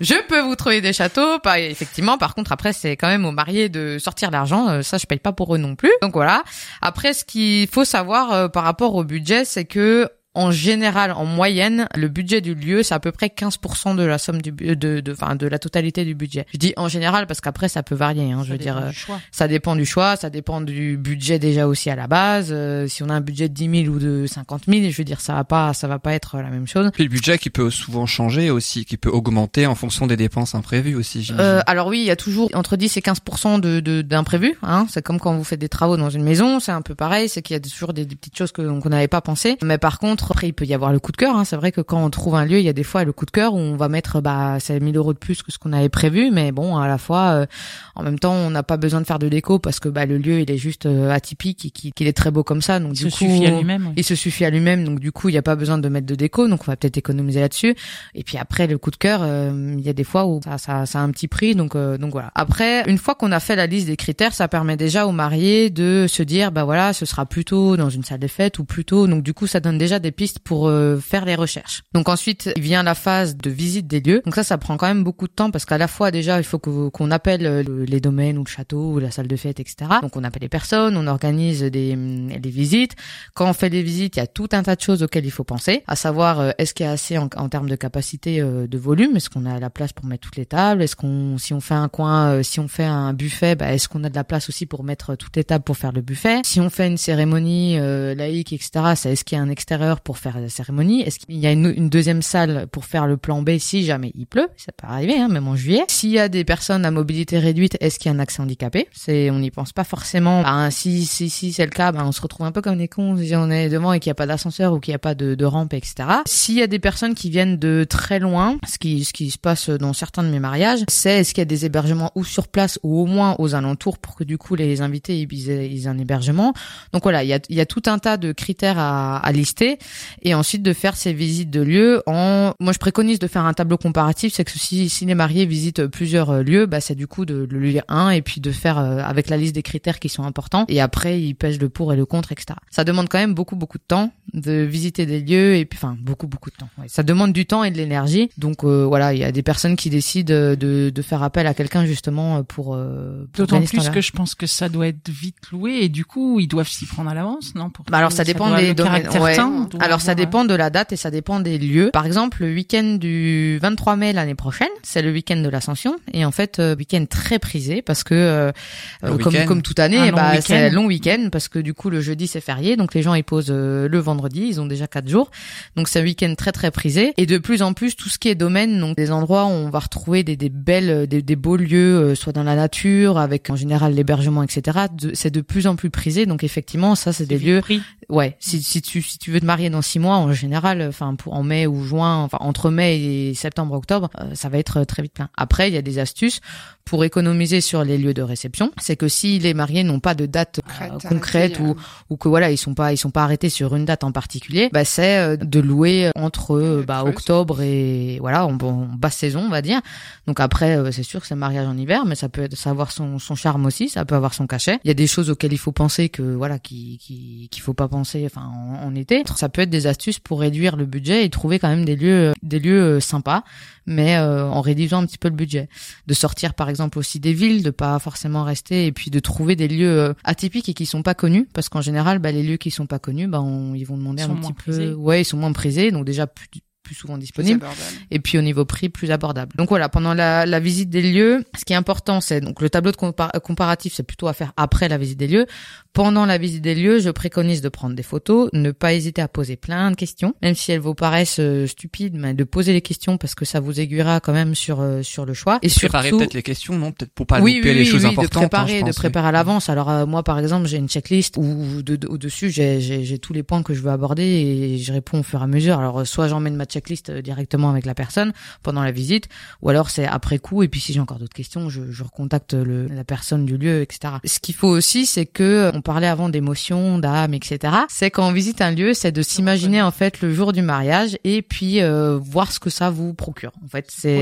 Je peux vous trouver des châteaux, pas effectivement. Par contre, après, c'est quand même aux mariés de sortir l'argent. Euh, Ça, je paye pas pour eux non plus. Donc voilà. Après, ce qu'il faut savoir euh, par rapport au budget, c'est que en général, en moyenne, le budget du lieu, c'est à peu près 15% de la somme du de, de, enfin, de la totalité du budget. Je dis en général parce qu'après, ça peut varier. Hein, je Ça veux dire, euh, du choix. ça dépend du choix, ça dépend du budget déjà aussi à la base. Euh, si on a un budget de 10 000 ou de 50 000, je veux dire, ça va pas, ça va pas être la même chose. Puis le budget qui peut souvent changer aussi, qui peut augmenter en fonction des dépenses imprévues aussi. Euh, alors oui, il y a toujours entre 10 et 15 de de- d'imprévus. Hein. C'est comme quand vous faites des travaux dans une maison, c'est un peu pareil. C'est qu'il y a toujours des, des petites choses que qu'on n'avait pas pensé. Mais par contre, après, il peut y avoir le coup de cœur. Hein. C'est vrai que quand on trouve un lieu, il y a des fois le coup de cœur où on va mettre bah c'est 1000 euros de plus que ce qu'on avait prévu. Mais bon, à la fois, euh, en même temps, on n'a pas besoin de faire de déco parce que bah le lieu il est juste euh, atypique et qu'il qu'il est très beau comme ça. Donc Il du se coup, suffit à lui-même. oui. il se suffit à lui-même, donc du coup, il n'y a pas besoin de mettre de déco, donc on va peut-être économiser là-dessus. Et puis après, le coup de cœur, euh, il y a des fois où ça, ça, ça a un petit prix, donc euh, donc voilà. Après, une fois qu'on a fait la liste des critères, ça permet déjà aux mariés de se dire, bah voilà, ce sera plutôt dans une salle des fêtes ou plutôt, donc du coup, ça donne déjà des pistes pour euh, faire les recherches. Donc ensuite, vient la phase de visite des lieux. Donc ça, ça prend quand même beaucoup de temps parce qu'à la fois déjà, il faut qu'on appelle euh, le- les domaines ou le château ou la salle de fête, etc. Donc on appelle les personnes, on organise des, hum, des visites. Quand on fait des visites, il y a tout un tas de choses auxquelles il faut penser, à savoir euh, est-ce qu'il y a assez en, en termes de capacité euh, de volume, est-ce qu'on a la place pour mettre toutes les tables, est-ce qu'on si on fait un coin, euh, si on fait un buffet, bah, est-ce qu'on a de la place aussi pour mettre toutes les tables pour faire le buffet? Si on fait une cérémonie euh, laïque, etc. C'est est-ce qu'il y a un extérieur pour faire la cérémonie, est-ce qu'il y a une, une deuxième salle pour faire le plan B si jamais il pleut, ça peut arriver, hein, même en juillet. S'il y a des personnes à mobilité réduite, est-ce qu'il y a un accès handicapé? C'est on n'y pense pas forcément. Bah, si si si c'est le cas, bah, on se retrouve un peu comme des cons si on est devant et qu'il n'y a pas d'ascenseur ou qu'il n'y a pas de, de rampe, etc. S'il y a des personnes qui viennent de très loin, ce qui ce qui se passe dans certains de mes mariages, c'est est-ce qu'il y a des hébergements ou sur place ou au moins aux alentours pour que du coup les invités ils aient, ils aient un hébergement? Donc voilà, il y a il y a tout un tas de critères à, à lister et ensuite de faire ces visites de lieux en moi je préconise de faire un tableau comparatif c'est que si, si les mariés visitent plusieurs euh, lieux bah c'est du coup de, le lire un et puis de faire euh, avec la liste des critères qui sont importants et après ils pèsent le pour et le contre etc ça demande quand même beaucoup beaucoup de temps de visiter des lieux et puis enfin beaucoup beaucoup de temps ouais. ça demande du temps et de l'énergie donc euh, voilà il y a des personnes qui décident de, de faire appel à quelqu'un justement pour, euh, pour D'autant plus que je pense que ça doit être vite loué et du coup ils doivent s'y prendre à l'avance, non pour Bah alors ça dépend doit- des domaines. ouais. Doit Alors ça dépend de la date et ça dépend des lieux. Par exemple, le week-end du 23 mai l'année prochaine, c'est le week-end de l'Ascension et en fait euh, week-end très prisé parce que euh, euh, comme comme toute Un année, long bah week-end. c'est long week-end parce que du coup le jeudi c'est férié donc les gens ils posent euh, le vendredi, ils ont déjà quatre jours. Donc c'est un week-end très très prisé et de plus en plus tout ce qui est domaine donc des endroits où on va retrouver des, des belles des, des beaux lieux euh, soit dans la nature avec en général l'hébergement etc. C'est de plus en plus prisé donc effectivement ça c'est des lieux pris. Ouais, si, si tu si tu veux te marier dans six mois, en général, enfin pour en mai ou juin, enfin entre mai et septembre octobre, euh, ça va être euh, très vite plein. Après, il y a des astuces pour économiser sur les lieux de réception. C'est que si les mariés n'ont pas de date euh, Concrète, concrète ou euh. ou que voilà ils sont pas ils sont pas arrêtés sur une date en particulier, bah c'est euh, de louer entre bah, octobre et voilà en, en basse saison on va dire. Donc après c'est sûr que c'est mariage en hiver, mais ça peut être, ça avoir son son charme aussi, ça peut avoir son cachet. Il y a des choses auxquelles il faut penser que voilà qui qui qu'il faut pas penser enfin en, en été. Ça peut être des astuces pour réduire le budget et trouver quand même des lieux des lieux sympas, mais euh, en réduisant un petit peu le budget. De sortir par exemple aussi des villes, de pas forcément rester et puis de trouver des lieux euh, atypiques et qui sont pas connus parce qu'en général bah, les lieux qui sont pas connus bah on, ils vont demander Ils un petit peu prisés. ouais ils sont moins prisés donc déjà plus plus souvent Plus disponibles abordable. et puis au niveau prix plus abordable. Donc voilà, pendant la, la visite des lieux, ce qui est important, c'est donc le tableau de compar- comparatif, c'est plutôt à faire après la visite des lieux. Pendant la visite des lieux, je préconise de prendre des photos, ne pas hésiter à poser plein de questions, même si elles vous paraissent euh, stupides, mais de poser les questions parce que ça vous aiguillera quand même sur euh, sur le choix. Et Préparer surtout, peut-être les questions, non Peut-être pour pas oui, louper oui, les oui, choses oui, importantes. de hein, préparer, de pense, préparer à l'avance. Alors euh, moi, par exemple, j'ai une checklist où de, de- au-dessus j'ai, tous les points que je veux aborder et je réponds au fur et à mesure. Alors euh, soit j'emmène ma checklist directement avec la personne pendant la visite, ou alors c'est après coup. Et puis si j'ai encore d'autres questions, je, je recontacte le, la personne du lieu, etc. Ce qu'il faut aussi, c'est que on parlait avant d'émotions, d'âme, etc. C'est quand on visite un lieu, c'est de s'imaginer en fait le jour du mariage et puis euh, voir ce que ça vous procure. En fait, c'est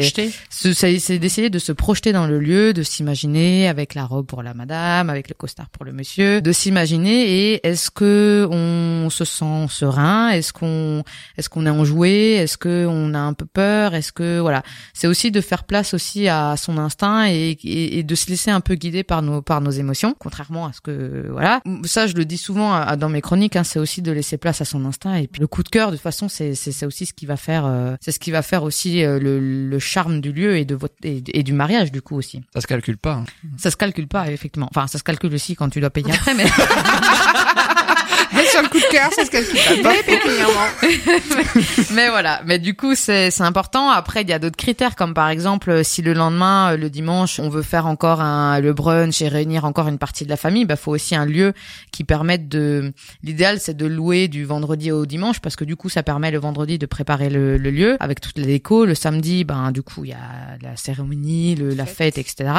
c'est d'essayer de se projeter dans le lieu, de s'imaginer avec la robe pour la madame, avec le costard pour le monsieur, de s'imaginer et est-ce que on se sent serein, est-ce qu'on est-ce qu'on est enjoué, est-ce que on a un peu peur, est-ce que voilà, c'est aussi de faire place aussi à son instinct et, et, et de se laisser un peu guider par nos par nos émotions, contrairement à ce que voilà. Ça je le dis souvent à- à- dans mes chroniques, hein, c'est aussi de laisser place à son instinct et puis le coup de cœur de toute façon c'est c'est aussi ce qui va faire euh, c'est ce qui va faire aussi euh, le, le charme du lieu et de votre et, et du mariage du coup aussi. Ça se calcule pas. hein. Ça se calcule pas effectivement. Enfin ça se calcule aussi quand tu dois payer après Mais sur le coup de cœur, se calcule pas. Mais pécuniairement. mais voilà, mais du coup c'est c'est important. Après il y a d'autres critères comme par exemple euh, si le lendemain euh, le dimanche on veut faire encore un le brunch et réunir encore une partie de la famille, bah faut aussi un lieu qui permette de l'idéal c'est de louer du vendredi au dimanche parce que du coup ça permet le vendredi de préparer le, le lieu avec toute la déco, le samedi ben du coup il y a la cérémonie, le, la fête etc.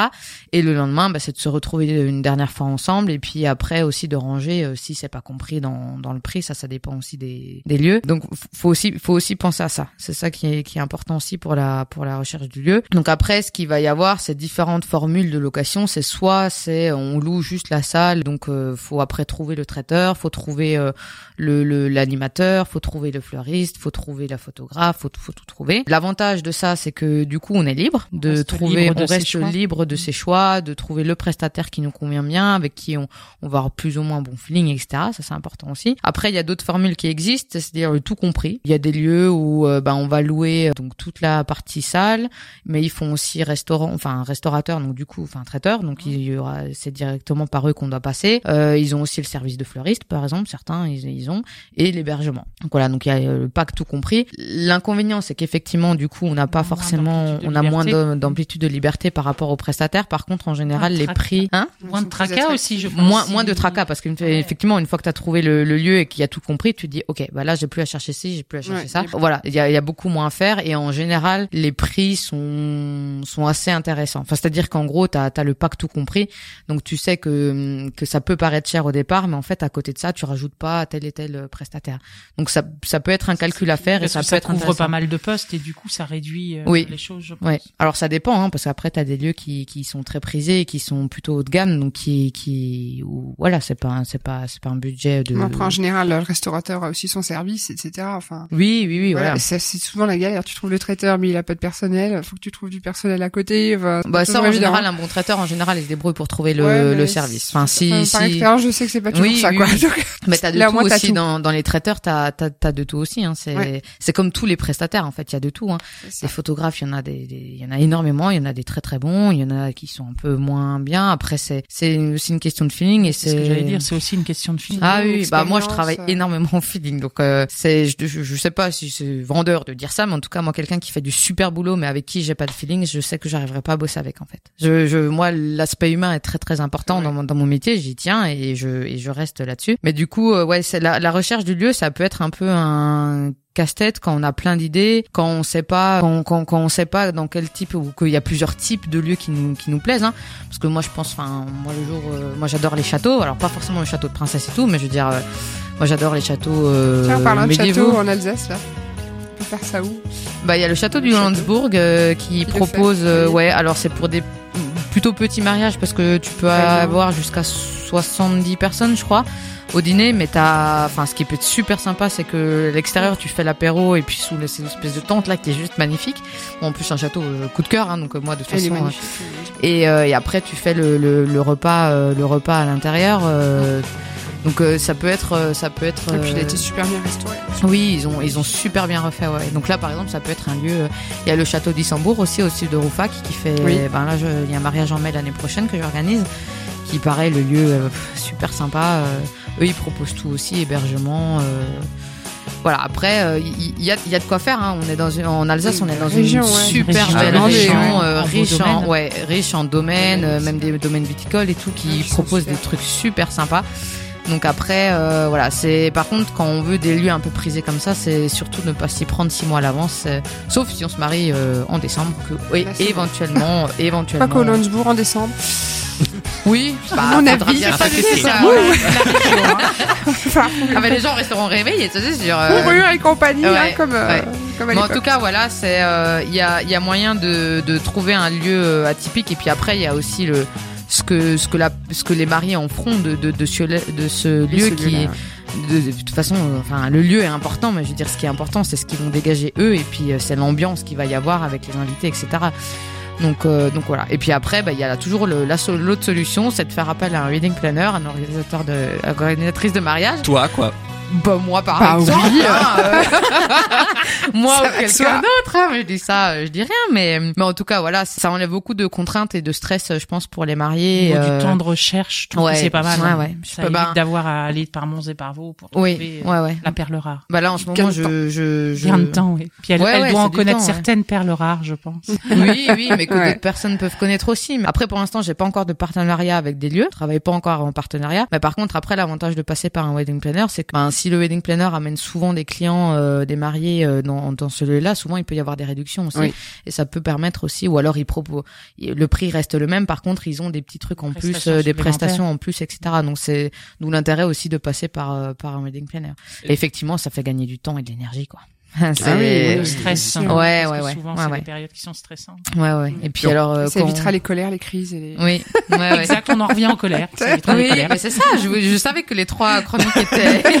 Et le lendemain bah, c'est de se retrouver une dernière fois ensemble et puis après aussi de ranger euh, si c'est pas compris dans dans le prix, ça ça dépend aussi des des lieux. Donc faut aussi faut aussi penser à ça. C'est ça qui est qui est important aussi pour la pour la recherche du lieu. Donc après ce qu'il va y avoir c'est différentes formules de location, c'est soit c'est on loue juste la salle donc euh, faut après trouver le traiteur, faut trouver euh, le l'animateur, faut trouver le fleuriste, faut trouver la photographe, faut faut tout trouver. L'avantage de ça c'est que du coup on est libre de reste trouver libre de on reste libre de ses choix, de trouver le prestataire qui nous convient bien, avec qui on on va avoir plus ou moins bon feeling, etc. Ça c'est important aussi. Après il y a d'autres formules qui existent, c'est-à-dire le tout compris. Il y a des lieux où euh, ben on va louer euh, donc toute la partie salle, mais ils font aussi restaurant, enfin restaurateur, donc du coup enfin traiteur, donc il y aura c'est directement par eux qu'on doit passer. Euh, ils ont aussi le service de fleuriste par exemple, certains ils, ils ont et l'hébergement. Donc voilà, donc il y a euh, le pack tout compris. L'inconvénient c'est qu'effectivement du coup on n'a pas forcément, on a moins liberté. d'amplitude de liberté par rapport aux prestataires. Par contre en général les prix, hein Moins de tracas aussi, je pense. moins moins de tracas parce qu'effectivement une fois que tu as trouvé le, le lieu et qu'il y a tout compris tu te dis ok bah là j'ai plus à chercher ci j'ai plus à chercher Ouais, ça voilà il y a, y a beaucoup moins à faire et en général les prix sont sont assez intéressants enfin c'est à dire qu'en gros tu as, le pack tout compris donc tu sais que que ça peut paraître cher au départ mais en fait à côté de ça tu rajoutes pas tel et tel prestataire donc ça ça peut être un calcul à faire et ça peut ça être couvre intéressant. pas mal de postes et du coup ça réduit euh, Oui. les choses. Je pense. Ouais. Alors ça dépend, hein, parce qu'après t'as des lieux qui qui sont très prisés, et qui sont plutôt haut de gamme, donc qui qui voilà, c'est pas c'est pas c'est pas un budget de. Mais Après, en général, le restaurateur a aussi son service, etc. Enfin, Oui, oui, oui, voilà, voilà. c'est c'est souvent la galère. Tu trouves le traiteur, mais il a pas de personnel. Faut que tu trouves du personnel à côté. Enfin, Bah ça en évident, général, hein. un bon traiteur en général, il se débrouille pour trouver le Ouais, le service. Enfin si Enfin, par si. expérience, je sais que c'est pas toujours Oui, ça, oui, quoi. oui. Donc, Mais t'as de Là, tout t'as aussi tout. dans dans les traiteurs, t'as t'as t'as de tout aussi. Hein. C'est Ouais. c'est comme tous les prestataires en fait, il y a de tout. Hein. Les photographes, il y en a des, des- il y en a énormément, il y en a des très très bons, il y en a qui sont un peu moins bien. Après c'est c'est aussi une question de feeling et C'est ce que j'allais dire, c'est aussi une question de feeling. Ah oui, bah moi je travaille euh. énormément en feeling, donc euh, c'est je, je je sais pas si c'est vendeur de dire ça, mais en tout cas moi quelqu'un qui fait du super boulot mais avec qui j'ai pas de feeling, je sais que j'arriverai pas à bosser avec en fait. Je je moi l'aspect humain est très très important Ouais. dans mon dans mon métier, j'y tiens et je et je reste là-dessus. Mais du coup euh, ouais c'est la la recherche du lieu, ça peut être un peu un casse-tête quand on a plein d'idées, quand on sait pas, quand, quand, quand on sait pas dans quel type ou qu'il y a plusieurs types de lieux qui nous qui nous plaisent. Hein. Parce que moi je pense, enfin moi le jour, euh, moi j'adore les châteaux. Alors pas forcément le château de princesse et tout, mais je veux dire, euh, moi j'adore les châteaux euh, Tiens, en parlant de médiévaux. château en Alsace, là. On peut faire ça où? Bah il y a le château du. Landsbourg euh, qui, le propose, euh, ouais, alors c'est pour des plutôt petits mariages parce que tu peux avoir jusqu'à 70 personnes, je crois. Au dîner, mais t'as, enfin, ce qui peut être super sympa, c'est que l'extérieur, tu fais l'apéro et puis sous le- cette espèce de tente là qui est juste magnifique. Bon, en plus, un château euh, coup de cœur, hein, donc euh, moi de toute Elle façon, euh, et, euh, et après tu fais le, le, le repas euh, le repas à l'intérieur euh, donc ça peut être ça peut être Et puis, il a été super bien restauré. oui ils ont ils ont super bien refait ouais donc là par exemple ça peut être un lieu il y a le château d'Issembourg aussi au sud de Roufac qui fait Oui. ben là il y a un mariage en mai l'année prochaine que j'organise qui paraît le lieu super sympa eux ils proposent tout aussi hébergement euh, voilà après euh, il il y, a il y a de quoi faire hein. on est dans une en Alsace on est dans Région, une ouais. super Région, belle demandée, région ouais. euh, riche en ouais riche en domaines euh, même des domaines viticoles et tout qui sont proposent des trucs super sympas donc après euh, voilà c'est par contre quand on veut des lieux un peu prisés comme ça c'est surtout ne pas s'y prendre six mois à l'avance euh, sauf si on se marie euh, en décembre que oui Là, c'est bon. éventuellement Pas éventuellement qu'au Landsbourg en décembre. Oui, bah, faudra avis, bien pas nécessairement, ça, Ah, mais les gens resteront réveillés, ça c'est sûr. euh. fourrure et compagnie, ouais, hein, comme, euh, en tout cas, voilà, c'est euh, il y a il y a moyen de de trouver un lieu euh, atypique et puis après il y a aussi le ce que ce que la ce que les mariés en feront de de de ce, de ce lieu ce qui lieu-là, est de, de toute façon enfin le lieu est important mais je veux dire ce qui est important c'est ce qu'ils vont dégager eux et puis euh, c'est l'ambiance qu'il va y avoir avec les invités etc donc euh, donc voilà. Et puis après bah il y a toujours le la so- l'autre solution c'est de faire appel à un wedding planner un organisateur de organisatrice de mariage. Toi, quoi. Bah moi par Bah, exemple oui. hein, euh, moi Ça ou quelqu'un d'autre hein, je dis ça euh, je dis rien mais mais en tout cas voilà ça enlève beaucoup de contraintes et de stress euh, je pense pour les mariés euh, du temps de recherche, je trouve ouais, que c'est pas mal. ouais, hein. ouais. Ça peux- évite bah- d'avoir à aller par Mons et par Vaux pour oui trouver euh, ouais ouais la perle rare. bah là en ce moment Gain je je je Bien de temps, oui. Puis elle, Ouais, elle ouais, doit en connaître temps, ouais. certaines perles rares, je pense. oui, oui, mais que Ouais. d'autres personnes peuvent connaître aussi. Mais après, pour l'instant, j'ai pas encore de partenariat avec des lieux. Je travaille pas encore en partenariat. Mais par contre, après, l'avantage de passer par un wedding planner, c'est que ben, si le wedding planner amène souvent des clients, euh, des mariés euh, dans, dans ce lieu-là, souvent il peut y avoir des réductions aussi. Oui. Et ça peut permettre aussi, ou alors ils proposent, le prix reste le même. Par contre, ils ont des petits trucs en plus, euh, des prestations en plus, etc. Donc c'est d'où l'intérêt aussi de passer par euh, par un wedding planner. Et effectivement, ça fait gagner du temps et de l'énergie, quoi. C'est- Ah oui, le stress. hein, Ouais, parce ouais, que ouais. Souvent, Ouais, c'est ouais. des périodes qui sont stressantes. Ouais, ouais. Et puis Puis, alors, euh, Ça évitera les colères, les crises et les... Oui, ouais, ouais. Exact, on en revient en colère. Ça les Oui, colères. mais c'est ça. Je, je savais que les trois chroniques étaient.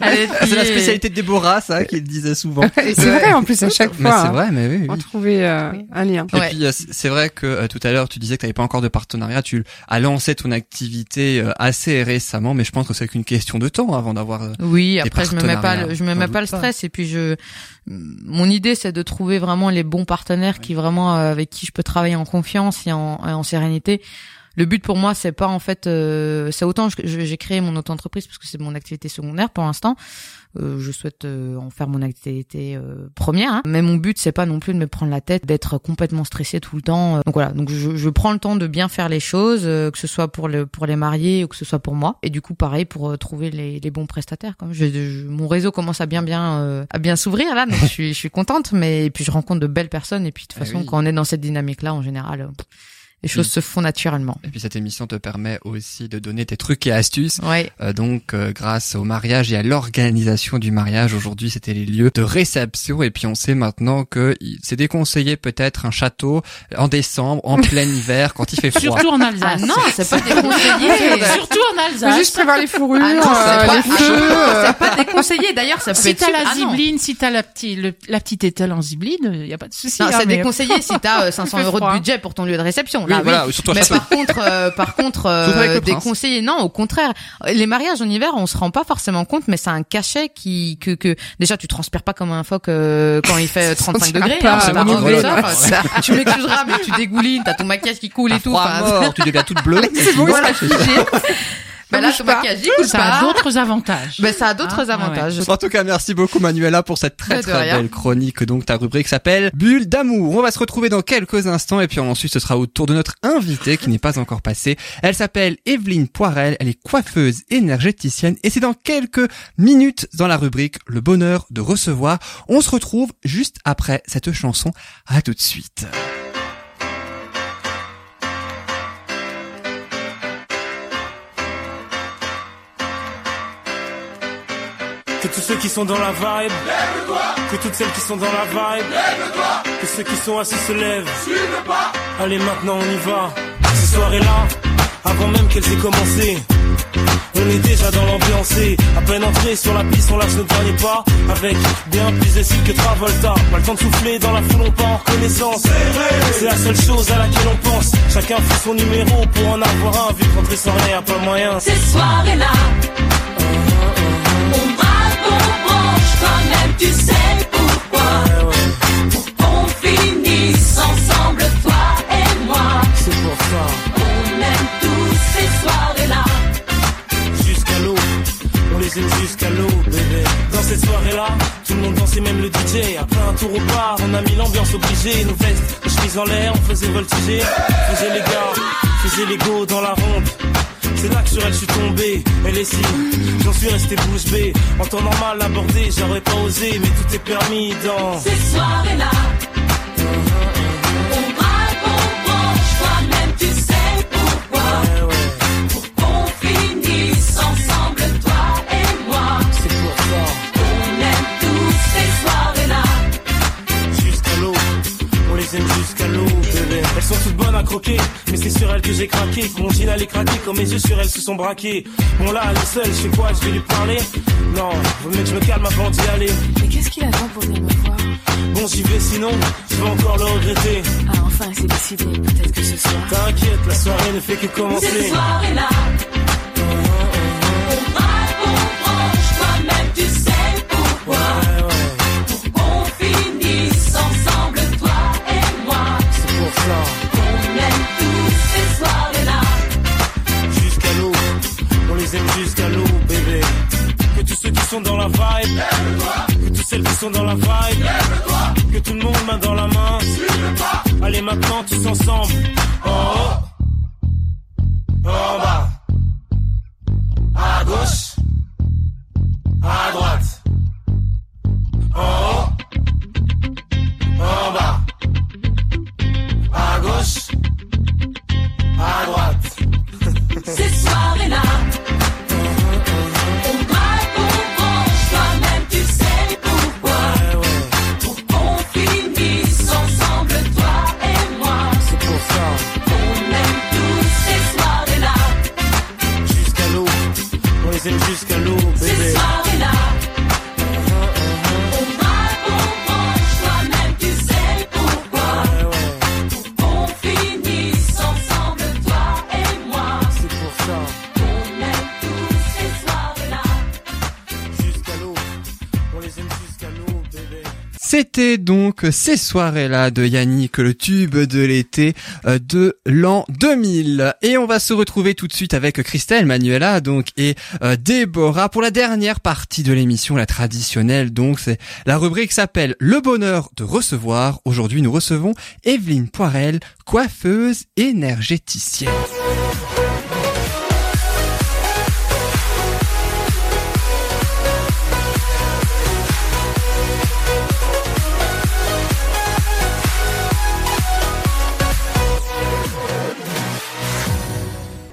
Ah, C'est la spécialité de Déborah, ça, qu'il disait souvent. Et c'est vrai, en plus, à chaque fois, c'est hein, vrai, mais oui, on oui. trouvait euh, Oui. un lien. Et Ouais. puis euh, c'est vrai que euh, tout à l'heure tu disais que tu n'avais pas encore de partenariat, tu as lancé ton activité euh, assez récemment, mais je pense que c'est qu'une question de temps avant d'avoir. euh, Oui, après je me mets pas, partenariats, le, je me mets pas le stress et puis je, mon idée c'est de trouver vraiment les bons partenaires qui vraiment euh, avec qui je peux travailler en confiance et en, en sérénité. Le but pour moi c'est pas en fait, euh, c'est autant j'ai créé mon auto-entreprise parce que c'est mon activité secondaire pour l'instant. Euh, je souhaite euh, en faire mon activité euh, première. hein. Mais mon but c'est pas non plus de me prendre la tête, d'être complètement stressé tout le temps. Donc voilà, donc je, je prends le temps de bien faire les choses, que ce soit pour le pour les mariés ou que ce soit pour moi. Et du coup pareil pour trouver les, les bons prestataires. Comme je, je- mon réseau commence à bien bien euh, à bien s'ouvrir là, donc je suis je suis contente. Mais et puis je rencontre de belles personnes et puis de toute Ah façon oui. quand on est dans cette dynamique là en général. euh, les choses Oui. se font naturellement. Et puis cette émission te permet aussi de donner tes trucs et astuces. Ouais. Euh, donc euh, grâce au mariage et à l'organisation du mariage, aujourd'hui c'était les lieux de réception et puis on sait maintenant que c'est déconseillé peut-être un château en décembre, en plein hiver, quand il fait froid. Surtout en Ah Alsace. non, c'est pas déconseillé. Surtout en Alsace. juste prévoir les fourrures, Ah non, euh, les feux. euh, c'est pas déconseillé. D'ailleurs, ça peut Si être t'as super- la Ah non. zibeline, si t'as la petite, la petite étale en zibeline, il y a pas de souci. Non, hein, c'est mais- déconseillé si t'as euh, 500 fait euros de budget pour ton lieu de réception. Oui, oui. voilà, surtout un Mais par contre, euh, par contre, euh, Surtout le prince. déconseillé. Non, au contraire. Les mariages en hiver, on se rend pas forcément compte, mais c'est un cachet qui que que déjà tu transpires pas comme un phoque euh, quand il fait 35 transpire degrés. hein, pas mauvais, ça. Enfin, ça- Tu m'excuseras, mais tu dégoulines, t'as ton maquillage qui coule et tout. mort, tu deviens toute bleue. C'est bon, voilà. Bah là, ton pas. maquillage, il coule Ça a pas. d'autres avantages. Ben, ça a d'autres Ah, ouais, avantages. En tout cas, merci beaucoup Manuela pour cette très De très belle chronique. Donc ta rubrique s'appelle Bulle d'amour. On va se retrouver dans quelques instants et puis ensuite ce sera au tour de notre invitée qui n'est pas encore passée. Elle s'appelle Evelyne Poirel, elle est coiffeuse énergéticienne et c'est dans quelques minutes dans la rubrique Le bonheur de recevoir. On se retrouve juste après cette chanson. À tout de suite. Que tous ceux qui sont dans la vibe, que toutes celles qui sont dans la vibe, que ceux qui sont assis se lèvent. Allez maintenant on y va. Ces soirées-là, avant même qu'elles aient commencé, on est déjà dans l'ambiance. et À peine entré sur la piste, on lâche nos derniers pas avec bien plus de style que Travolta. Pas le temps de souffler dans la foule, on part en reconnaissance. C'est la seule chose à laquelle on pense. Chacun fait son numéro pour en avoir un. Vu que rentrer sans rien, pas moyen. Ces soirées-là, on faisait voltiger. Faisait les gars, faisait les go dans la ronde. C'est là que sur elle je suis tombé, elle est si, j'en suis resté bouche bée. En temps normal abordé, j'aurais pas osé, mais tout est permis dans. Ces soirées-là, que j'ai craqué, mon jean allait craquer, quand mes yeux sur elle se sont braqués. Bon là, elle est seule, je sais quoi, je vais lui parler? Non, faut mieux que je me calme avant d'y aller. Mais qu'est-ce qu'il attend pour venir me voir? Bon, j'y vais sinon, je vais encore le regretter. Ah, enfin, c'est décidé. Peut-être que ce soir. T'inquiète, la soirée ne fait que commencer. Cette soirée-là, jusqu'à l'eau, bébé. Que tous ceux qui sont dans la vibe, que tous celles qui sont dans la vibe, que tout le monde main dans la main. Allez maintenant tous ensemble. En haut, en bas, à gauche, à droite. En haut, en bas, à gauche, à droite. Ces soirées-là, on C'était donc ces soirées-là de Yannick, le tube de l'été euh, de l'an 2000. Et on va se retrouver tout de suite avec Christelle, Manuela, donc, et euh, Déborah pour la dernière partie de l'émission, la traditionnelle. Donc, c'est la rubrique s'appelle Le bonheur de recevoir. Aujourd'hui, nous recevons Evelyne Poirel, coiffeuse énergéticienne.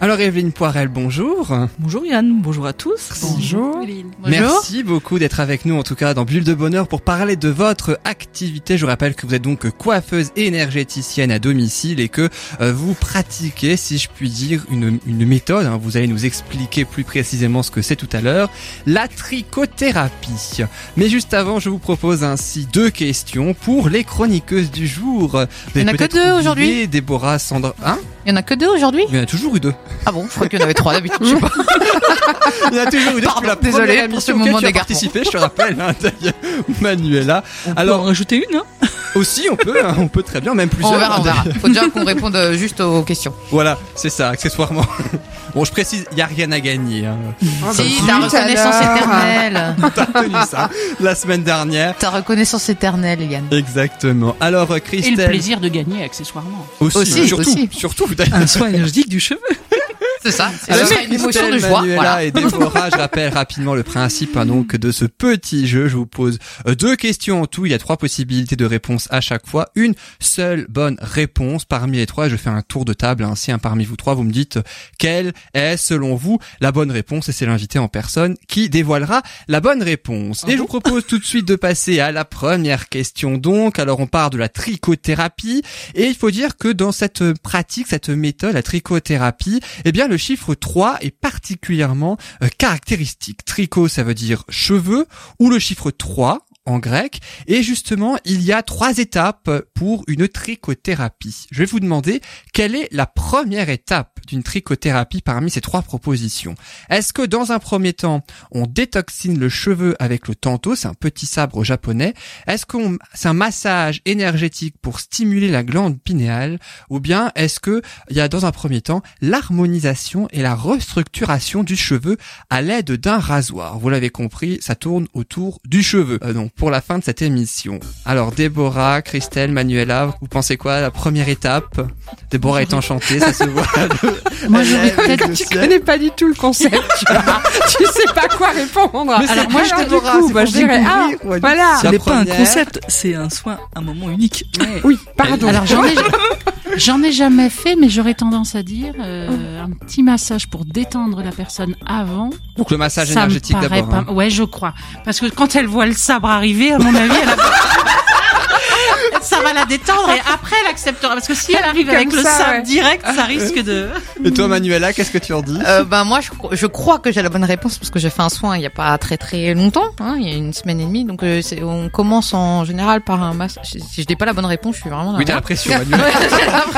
Alors Evelyne Poirel, bonjour. Bonjour Yann, bonjour à tous. Bonjour. Merci beaucoup d'être avec nous en tout cas dans Bulle de Bonheur pour parler de votre activité. Je vous rappelle que vous êtes donc coiffeuse et énergéticienne à domicile et que euh, vous pratiquez, si je puis dire, une, une méthode. hein. vous allez nous expliquer plus précisément ce que c'est tout à l'heure. La trichothérapie. Mais juste avant, je vous propose ainsi deux questions pour les chroniqueuses du jour. Vous Il y en avez a que deux aujourd'hui Déborah, Sandra... Hein? Il y en a que deux aujourd'hui? Il y en a toujours eu deux. Ah bon, je crois qu'il y en avait trois d'habitude. Je sais pas. Il y a toujours eu deux. Pardon, la désolé pour ce moment tu as participé, je te rappelle, hein, Manuela. On peut Alors- en rajouter une, hein Aussi, on peut, hein, on peut très bien, même plusieurs. On verra, on verra. Faut déjà qu'on réponde euh, juste aux questions. Voilà, c'est ça, accessoirement. Bon, je précise, il y a rien à gagner. Hein. Si, ta reconnaissance éternelle. T'as retenu ça la semaine dernière. Ta reconnaissance éternelle, Yann. Exactement. Alors, euh, Et le Christelle. plaisir de gagner accessoirement. Aussi, Aussi, surtout, aussi. surtout. d'ailleurs. Un soin énergétique du cheveu. C'est ça. Ça, une émotion de joie. Voilà. et Déborah, je rappelle rapidement le principe hein, donc de ce petit jeu. Je vous pose euh, deux questions en tout. Il y a trois possibilités de réponse à chaque fois. Une seule bonne réponse parmi les trois. Je fais un tour de table. Ainsi, un parmi vous trois, vous me dites euh, quelle est selon vous la bonne réponse? Et c'est l'invité en personne qui dévoilera la bonne réponse. et je vous propose tout de suite de passer à la première question. Donc, alors on part de la trichothérapie et il faut dire que dans cette pratique, cette méthode, la trichothérapie, eh bien le chiffre 3 est particulièrement euh, caractéristique. Tricho, ça veut dire cheveux, ou le chiffre 3 en grec. Et justement, il y a trois étapes pour une trichothérapie. Je vais vous demander quelle est la première étape d'une trichothérapie parmi ces trois propositions? Est-ce que dans un premier temps, on détoxine le cheveu avec le tanto, c'est un petit sabre japonais? Est-ce que c'est un massage énergétique pour stimuler la glande pinéale? Ou bien est-ce que il y a dans un premier temps l'harmonisation et la restructuration du cheveu à l'aide d'un rasoir? Vous l'avez compris, ça tourne autour du cheveu. Euh, donc pour la fin de cette émission. Alors Déborah, Christelle, Manuela, vous pensez quoi la première étape? Déborah est enchantée, ça se voit. Moi, lève peut-être- Tu ciel. connais pas du tout le concept. tu vois. tu sais pas quoi répondre. Mais Alors moi, alors, du coup, bah, je dirais ah, ouais. voilà. Ce La n'est pas un concept, c'est un soin, un moment unique. Oui, pardon. Alors j'en ai, j'en ai jamais fait, mais j'aurais tendance à dire euh, un petit massage pour détendre la personne avant. Donc le massage énergétique d'abord. pas. hein. Ouais, je crois, parce que quand elle voit le sabre arriver, à mon avis, elle a... va la détendre et après elle acceptera. Parce que si elle arrive avec le ça, sein ouais. direct, ça risque de... Et toi, Manuela, qu'est-ce que tu en dis Euh, ben moi je, je crois que j'ai la bonne réponse parce que j'ai fait un soin il y a pas très très longtemps, hein, il y a une semaine et demie. Donc euh, on commence en général par un massage. Si je dis pas la bonne réponse, je suis vraiment dans Oui, t'as la pression, Manuela.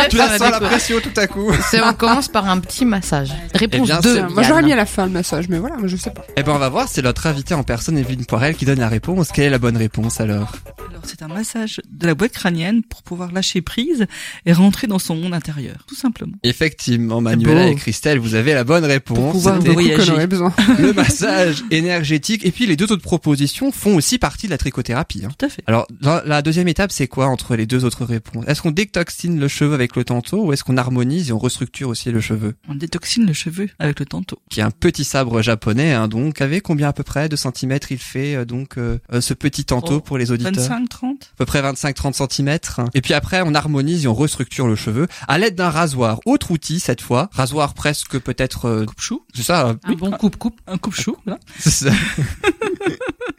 Tu la sens la pression tout à coup. On commence par un petit massage. Réponse bien 2. sûr. Moi, j'aurais mis à la fin le massage, mais voilà, moi, je sais pas. Eh ben, on va voir, c'est notre invité en personne, Evelyne Poirel, qui donne la réponse. Quelle est la bonne réponse alors? Alors, c'est un massage de la boîte crânienne pour pouvoir lâcher prise et rentrer dans son monde intérieur, tout simplement. Effectivement, Manuela et Christelle, vous avez la bonne réponse. Pour pouvoir voyager. aurait besoin. le massage énergétique. Et puis, les deux autres propositions font aussi partie de la trichothérapie. hein. Tout à fait. Alors, la, la deuxième étape, c'est quoi entre les deux autres réponses? Est-ce qu'on détoxine le cheveu avec le tanto ou est-ce qu'on harmonise et on restructure aussi le cheveu? On détoxine le cheveu avec le tanto. Qui est un petit sabre japonais, hein, donc, avec combien à peu près de centimètres il fait, euh, donc, euh, euh, ce petit tanto Oh, pour les auditeurs? 25, 30 à peu près 25-30 cm. Et puis après, on harmonise et on restructure le cheveu à l'aide d'un rasoir. Autre outil cette fois, rasoir presque peut-être, euh, coupe-chou. c'est ça, euh, Un bon coupe-coupe. Un coupe-chou, voilà. c'est ça.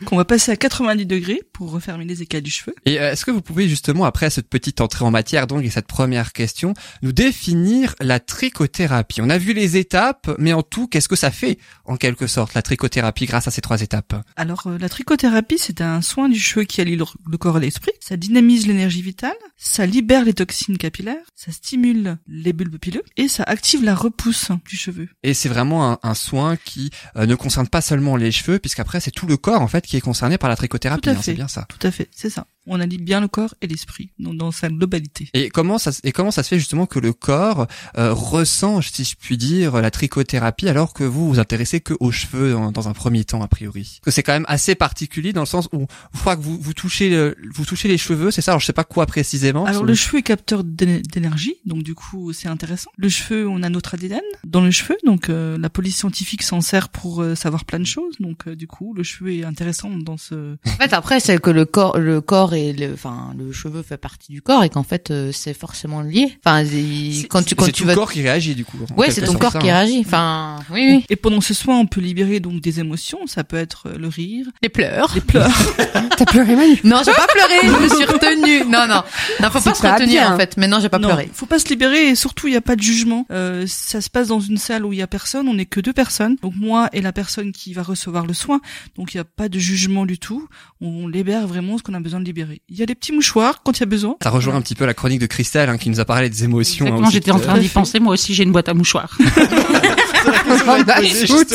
Qu'on va passer à 90 degrés pour refermer les écailles du cheveu. Et euh, est-ce que vous pouvez justement, après cette petite entrée en matière, donc, et cette première question, nous définir la trichothérapie? On a vu les étapes, mais en tout, qu'est-ce que ça fait, en quelque sorte, la trichothérapie grâce à ces trois étapes? Alors, euh, la trichothérapie, c'est un soin du cheveu qui allie le corps et l'esprit. Ça dynamise l'énergie vitale, ça libère les toxines capillaires, ça stimule les bulbes pileux et ça active la repousse du cheveu. Et c'est vraiment un, un soin qui euh, ne concerne pas seulement les cheveux, puisqu'après, c'est tout le corps, en fait, qui est concerné par la trichothérapie. Tout à hein, c'est bien ça. Tout à fait, c'est ça. On allie bien le corps et l'esprit dans, dans sa globalité. Et comment ça se- et comment ça se fait justement que le corps euh, ressent, si je puis dire, la trichothérapie alors que vous vous intéressez que aux cheveux dans, dans un premier temps a priori? Parce que c'est quand même assez particulier dans le sens où une fois que vous vous touchez le- vous touchez les cheveux, c'est ça? Alors je sais pas quoi précisément. Alors le cheveu est capteur d'éne- d'énergie, donc du coup c'est intéressant. Le cheveu, on a notre ADN dans le cheveu, donc euh, la police scientifique s'en sert pour euh, savoir plein de choses. Donc euh, du coup le cheveu est intéressant dans ce. En fait, après, c'est que le corps, le corps et le, enfin, le cheveu fait partie du corps et qu'en fait, euh, c'est forcément lié. Enfin, quand tu, c'est quand tu le vas, corps qui réagit du coup. ouais, c'est ton corps ça, qui hein. réagit. Enfin, oui, oui. Et pendant ce soin, on peut libérer donc des émotions. Ça peut être euh, le rire, Les pleurs. les pleurs. T'as pleuré, Manu? Non, j'ai pas pleuré, je me suis retenue. Non, non. Non, faut pas se retenir, bien. en fait. Mais non, j'ai pas non, pleuré. faut pas se libérer et surtout il y a pas de jugement. Euh, ça se passe dans une salle où il y a personne, on n'est que deux personnes. Donc moi et la personne qui va recevoir le soin. Donc il y a pas de jugement du tout. On libère vraiment ce qu'on a besoin de libérer. Il y a des petits mouchoirs quand il y a besoin. Ça rejoint un petit peu la chronique de Christelle hein, qui nous a parlé des émotions. hein, Exactement, aussi, j'étais en train d'y penser. Moi aussi, j'ai une boîte à mouchoirs.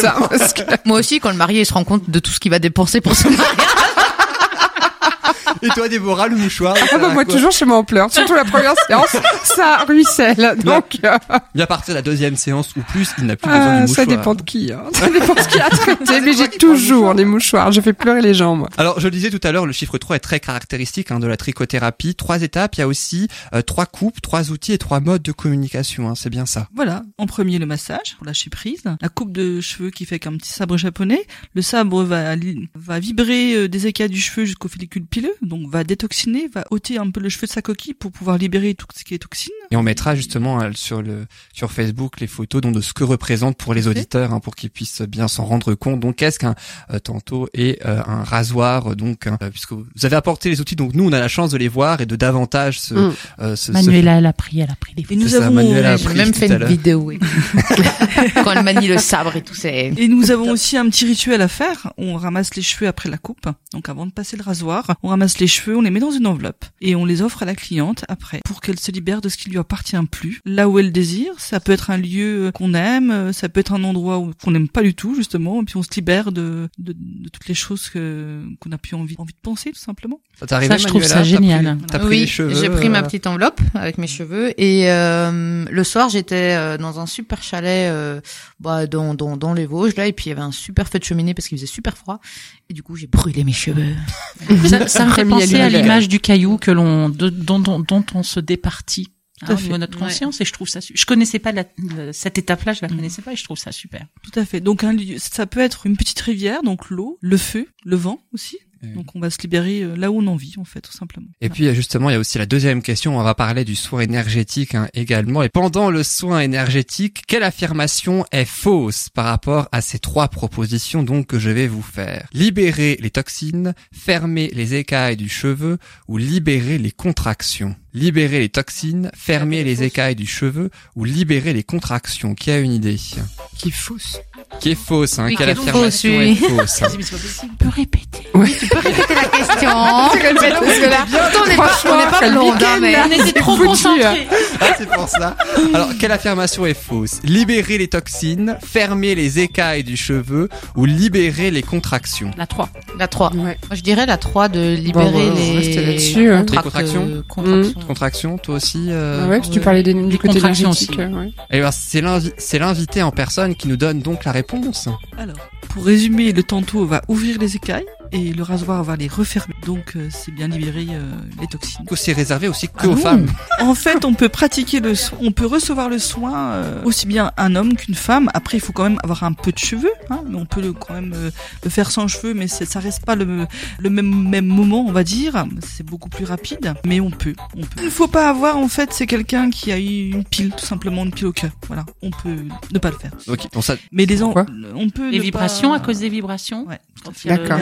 Hein, parce que- Moi aussi, quand le marié il se rend compte de tout ce qu'il va dépenser pour son mariage. Et toi, Déborah, le mouchoir Ah bah, moi, toujours chez moi, on pleure. Surtout la première séance, ça ruisselle. Donc, euh, Bien à partir de la deuxième séance ou plus, il n'a plus besoin ah, du mouchoir. ça dépend de qui. Hein. Ça dépend de qui a traité. Mais j'ai toujours des mouchoirs. Je fais pleurer les gens, moi. Alors, je le disais tout à l'heure, le chiffre 3 est très caractéristique hein, de la trichothérapie. Trois étapes, il y a aussi euh, trois coupes, trois outils et trois modes de communication. Hein, c'est bien ça. Voilà, en premier le massage pour lâcher prise, la coupe de cheveux qui fait qu'un petit sabre japonais. Le sabre va va vibrer euh, des écailles du cheveu jusqu'au follicule pileux, donc va détoxiner, va ôter un peu le cheveu de sa coquille pour pouvoir libérer tout ce qui est toxine. Et on mettra justement euh, sur le sur Facebook les photos donc de ce que représente pour les auditeurs, hein, pour qu'ils puissent bien s'en rendre compte. Donc, qu'est-ce qu'un euh, tanto et euh, un rasoir Donc, hein, euh, puisque vous avez apporté les outils, donc nous, on a la chance de les voir et de davantage se, Mm. euh, se Manuela, elle a pris, elle a pris les Et nous avons Manuela a même fait une vidéo. oui. quand elle manie le sabre et tout, c'est. Et nous avons aussi un petit rituel à faire. On ramasse les cheveux après la coupe. Donc avant de passer le rasoir, on ramasse les cheveux, on les met dans une enveloppe et on les offre à la cliente après pour qu'elle se libère de ce qui lui appartient plus. Là où elle désire, ça peut être un lieu qu'on aime, euh, ça peut être un endroit où- qu'on n'aime pas du tout justement, et puis on se libère de, de, de toutes les choses que qu'on a plus envie envie de penser tout simplement. Ça t'est arrivé, Ça, je trouve ça T'as génial. pris- T'as pris oui, les cheveux. j'ai pris ma euh, petite enveloppe avec mes cheveux et euh, le soir j'étais euh, dans un super chalet euh, bah, dans, dans dans les Vosges là et puis il y avait un super feu de cheminée parce qu'il faisait super froid et du coup j'ai brûlé mes cheveux. Ça, ça me fait penser à l'image du caillou que l'on, dont, dont, dont on se départit. Hein, au niveau de notre Ouais. conscience et je trouve ça je connaissais pas la- la- cette étape-là je la connaissais pas et je trouve ça super Tout à fait. Donc un lieu, ça peut être une petite rivière, donc l'eau, le feu, le vent aussi. Oui. Donc on va se libérer euh, là où on a envie, en fait, tout simplement. Et puis euh, justement, il y a aussi la deuxième question. On va parler du soin énergétique hein, également. Et pendant le soin énergétique, quelle affirmation est fausse par rapport à ces trois propositions donc que je vais vous faire? Libérer les toxines, fermer les écailles du cheveu ou libérer les contractions? Libérer les toxines, fermer les écailles du cheveu ou libérer les contractions? Qui a une idée? Qui est fausse. Qui est fausse hein? Oui, Quelle est affirmation fausse, est oui. fausse? Hein Tu peux répéter. Tu peux répéter la question on n'est pas, on n'est pas Franchement, blonde, hein, mais On était trop foutu, concentrés. Ah, c'est pour ça. Alors, quelle affirmation est fausse? Libérer les toxines, fermer les écailles du cheveu ou libérer les contractions? La 3. la 3. Ouais. Moi, je dirais la 3 de libérer Bon, bah, les... hein. Les contractions euh, contractions. Contractions, toi aussi euh, Ah ouais, parce que tu ouais. parlais des, du côté contractions énergétique. aussi. euh, ouais. Eh ben, c'est l'invité en personne qui nous donne donc la réponse. Alors, pour résumer, le tantôt va ouvrir les écailles et le rasoir va les refermer. Donc, euh, c'est bien libérer euh, les toxines. C'est réservé aussi que Ah aux non. femmes. En fait, on peut pratiquer le soin, on peut recevoir le soin euh, aussi bien un homme qu'une femme. Après, il faut quand même avoir un peu de cheveux, hein, mais on peut le, quand même euh, le faire sans cheveux, mais ça reste pas le, le même même moment, on va dire. C'est beaucoup plus rapide, mais on peut. On peut. Il ne faut pas avoir, en fait, c'est quelqu'un qui a eu une pile, tout simplement une pile au cœur. Voilà, on peut ne pas le faire. Ok, bon ça, Mais les Pourquoi on peut Les vibrations pas- à cause des vibrations. Ouais. D'accord.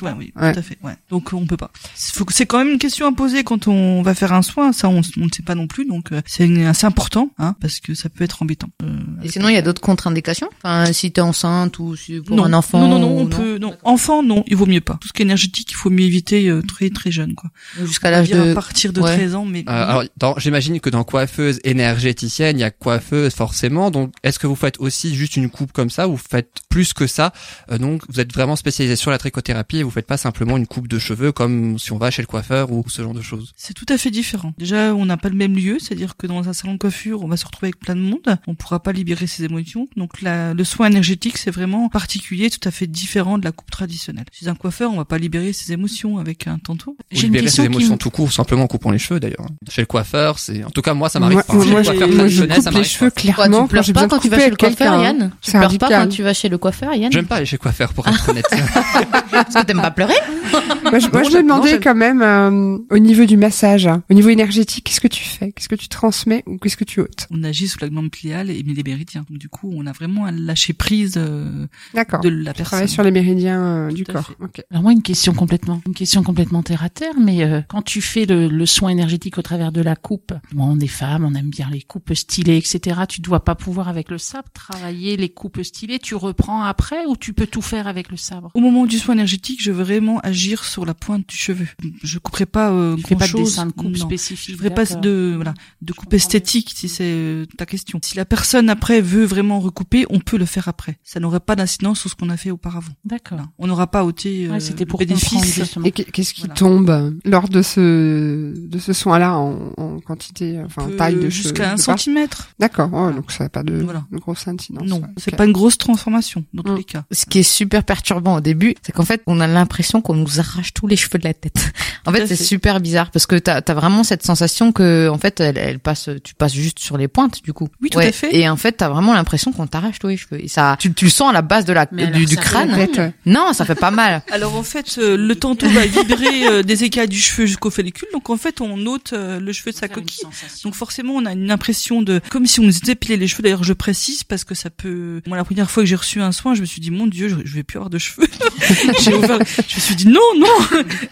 Pas. ouais, oui, Ouais. tout à fait. Ouais. Donc on peut pas. C'est quand même une question à poser quand on va faire un soin. Ça, on, on ne sait pas non plus. Donc euh, c'est assez important, hein, parce que ça peut être embêtant. Euh, Et sinon, il y a d'autres contre-indications? Enfin, si t'es enceinte ou si pour non, un enfant non, non, non, on peut, non, enfant, non, il vaut mieux pas. Tout ce qui est énergétique, il faut mieux éviter euh, très très jeune, quoi. Jusqu'à l'âge de... à partir de ouais. 13 ans, mais euh, alors dans- j'imagine que dans coiffeuse énergéticienne, il y a coiffeuse forcément. Donc, est-ce que vous faites aussi juste une coupe comme ça ou vous faites plus que ça? Euh, Donc, vous êtes vraiment spécialisé sur la trichothérapie vous faites pas simplement une coupe de cheveux comme si on va chez le coiffeur ou ce genre de choses. c'est tout à fait différent. Déjà, on n'a pas le même lieu, c'est-à-dire que dans un salon de coiffure, on va se retrouver avec plein de monde. On pourra pas libérer ses émotions. Donc la- le soin énergétique, c'est vraiment particulier, tout à fait différent de la coupe traditionnelle. Chez un coiffeur, on va pas libérer ses émotions avec un tantôt. Ou libérer ses qui émotions tout court, simplement en coupant les cheveux d'ailleurs. Chez le coiffeur, c'est en tout cas moi ça m'arrive pas. moi, Chez le moi, coiffeur je, moi, je traditionnel, ça coupe les cheveux pas. Quoi, clairement tu pleures pas quand tu vas chez le coiffeur. Yann? Tu pleures pas quand tu vas chez le coiffeur, Yann? J'aime pas aller chez le coiffeur pour être honnête. Parce que t'aimes pas pleurer Moi, je, moi, Non, je me demandais quand même, euh, au niveau du massage, hein, au niveau énergétique, qu'est-ce que tu fais? Qu'est-ce que tu transmets ou qu'est-ce que tu ôtes? On agit sous la glande pliale et les méridiens. Donc, du coup, on a vraiment à lâcher prise euh, D'accord. de la Tu personne. sur les méridiens euh, du corps. fait. Ok. Alors moi une question complètement, une question complètement terre à terre, mais euh, quand tu fais le, le soin énergétique au travers de la coupe, moi on est femmes, on aime bien les coupes stylées, etc. Tu dois pas pouvoir avec le sabre travailler les coupes stylées. Tu reprends après ou tu peux tout faire avec le sabre? Au moment du soin énergétique, je veux vraiment agir sur la pointe du cheveu. Je couperai pas euh, grand pas de chose. dessin de coupe non. spécifique. Je ferai pas de voilà de coupe esthétique si c'est euh, ta question. Si la personne après veut vraiment recouper, on peut le faire après. Ça n'aurait pas d'incidence sur ce qu'on a fait auparavant. D'accord. Voilà. On n'aura pas ôté euh, Ouais, c'était pour bénéfice. Et qu'est- qu'est-ce qui Voilà. tombe lors de ce de ce soin-là en, en quantité, enfin taille de cheveux, jusqu'à un centimètre. D'accord. Oh, donc ça n'a pas de, Voilà. de grosse incidence. Non, ouais. c'est Ok. pas une grosse transformation dans tous Mm. les cas. Ce qui est super perturbant au début, c'est qu'en fait, on a l'impression qu'on nous arrache tous les cheveux de la tête. En fait, c'est super bizarre parce que t'as as vraiment cette sensation que, en fait, elle, elle passe, tu passes juste sur les pointes du coup. Oui, tout Ouais. à fait. Et en fait, t'as vraiment l'impression qu'on t'arrache tous les cheveux. Et ça, tu, tu le sens à la base de la Mais du, du crâne. Ouais. Non, ça fait pas mal. Alors en fait, euh, le tantôt va vibrer euh, des écailles du cheveu jusqu'au follicule. Donc en fait, on ôte euh, le cheveu de sa coquille. Donc forcément, on a une impression de comme si on nous épilait les cheveux. D'ailleurs, je précise parce que ça peut. Moi, la première fois que j'ai reçu un soin, je me suis dit mon Dieu, je, je vais plus avoir de cheveux. j'ai ouvert. Je me suis dit non, non.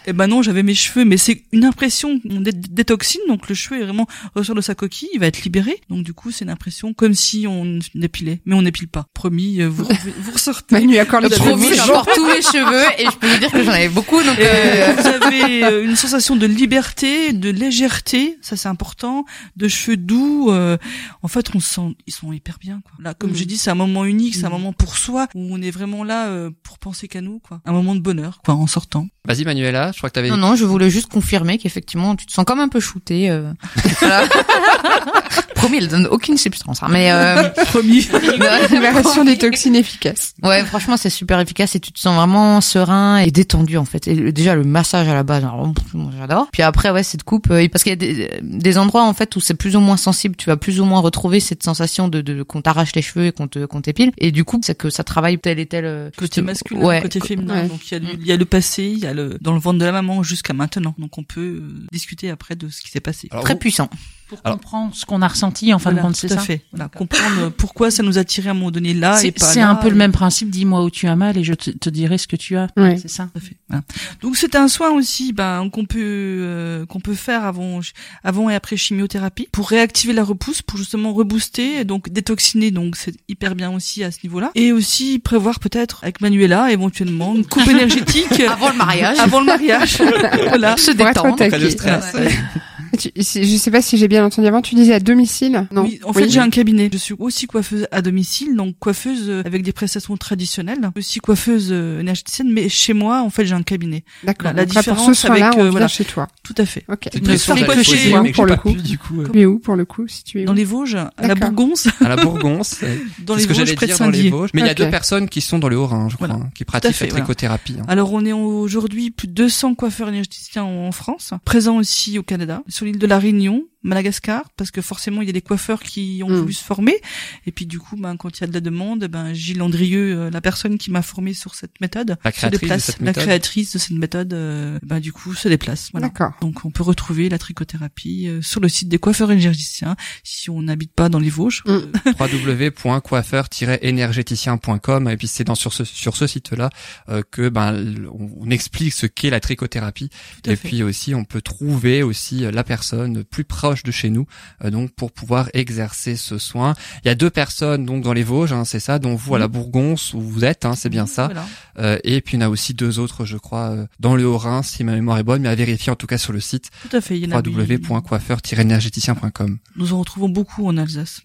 Et ben non, j'avais mes cheveux, mais c'est une impression d'é- détoxine. Donc le cheveu est vraiment ressort de sa coquille, il va être libéré. Donc du coup, c'est une impression comme si on épilait, mais on n'épile pas. Promis, euh, vous vous ressortez. Manu accorde les Le cheveux. Promis, j'ai encore tous mes cheveux et je peux vous dire que j'en avais beaucoup. Donc, euh, vous avez euh, une sensation de liberté, de légèreté, ça c'est important, de cheveux doux. euh, en fait, on se sent, ils sont hyper bien. Quoi. Là, comme Mhm. j'ai dit, c'est un moment unique, c'est un Mhm. moment pour soi où on est vraiment là euh, pour penser qu'à nous, quoi. Un moment de bonheur, quoi, en sortant. Vas-y Manuela, je crois que t'avais. non, non, je voulais juste confirmer qu'effectivement, tu te sens comme un peu shooté. Euh... voilà. Promis, elle donne aucune substance. hein, mais euh... Promis. Libération des toxines efficaces. Ouais, franchement, c'est super efficace et tu te sens vraiment serein et détendu en fait. Et déjà le massage à la base, j'adore. Puis après ouais cette coupe, euh, parce qu'il y a des, des endroits en fait où c'est plus ou moins sensible, tu vas plus ou moins retrouver cette sensation de, de qu'on t'arrache les cheveux et qu'on te qu'on t'épile. Et du coup c'est que ça travaille tel et tel euh, Côté masculin, ouais, côté féminin. ouais. Donc il y, a il y a le passé, il y a le dans le ventre de la maman jusqu'à maintenant. Donc on peut euh, discuter après de ce qui s'est passé. Alors, très vous- puissant. Pour Alors- comprendre ce qu'on a ressenti en fin Voilà, de compte, c'est tout à ça. fait. Voilà, comprendre pourquoi ça nous a tiré à un moment donné là et pas c'est là, un peu le et- même principe. Dis-moi où tu as mal et je te, te dirai ce que tu as. Ouais. C'est ça. Tout à fait. Voilà. Donc c'est un soin aussi ben qu'on peut euh, qu'on peut faire avant avant et après chimiothérapie pour réactiver la repousse pour justement rebooster et donc détoxiner donc c'est hyper bien aussi à ce niveau-là et aussi prévoir peut-être avec Manuela éventuellement une coupe énergétique Avant le mariage. avant le mariage voilà se Pour être au détendre. stress. Ouais. Tu- je sais pas si j'ai bien entendu avant, tu disais à domicile? Non. Oui, en fait, j'ai un cabinet. Je suis aussi coiffeuse à domicile, donc coiffeuse euh, avec des prestations traditionnelles, aussi coiffeuse euh, énergéticienne, mais chez moi, en fait, j'ai un cabinet. D'accord. la Donc là, pour ce différence soin-là, avec, on euh, voilà. chez toi. Tout à fait. Ok. Moi, mais que pour j'ai le coup. pu, du coup. euh, Tu es où pour le coup, si tu es où? Dans les Vosges, à la. Bourgonce, À la Bourgonce. euh, dans les Vosges, j'allais près de dire dans les Saint-Dié. Vosges. Mais il y a deux personnes qui sont dans le Haut-Rhin, je crois, Voilà. hein, qui pratiquent fait, la trichothérapie. hein. Alors on est aujourd'hui plus de 200 coiffeurs énergéticiens en France, présents aussi au Canada, sur l'île de la Réunion, Madagascar, parce que forcément il y a des coiffeurs qui ont Mm. voulu se former, et puis du coup ben, quand il y a de la demande, ben, Gilles Andrieux, euh, la personne qui m'a formé sur cette méthode, La se de déplace. cette la méthode. créatrice de cette méthode, euh, ben, du coup se déplace. Voilà. D'accord. Donc on peut retrouver la trichothérapie euh, sur le site des coiffeurs énergéticiens, si on n'habite pas dans les Vosges. Mm. Euh, www.coiffeur-énergéticien.com et puis c'est dans sur ce sur ce site-là euh, que ben on, on explique ce qu'est la trichothérapie et fait. puis aussi on peut trouver aussi la personne plus proche de chez nous euh, donc pour pouvoir exercer ce soin. Il y a deux personnes donc dans les Vosges, hein, c'est ça, dont vous à la Bourgonce où vous êtes, hein, c'est bien ça. Voilà. Euh, et puis il y en a aussi deux autres, je crois, euh, dans le Haut-Rhin si ma mémoire est bonne, mais à vérifier en tout cas sur le site Tout à fait. Www.coiffeur-énergéticien.com. Nous en retrouvons beaucoup en Alsace.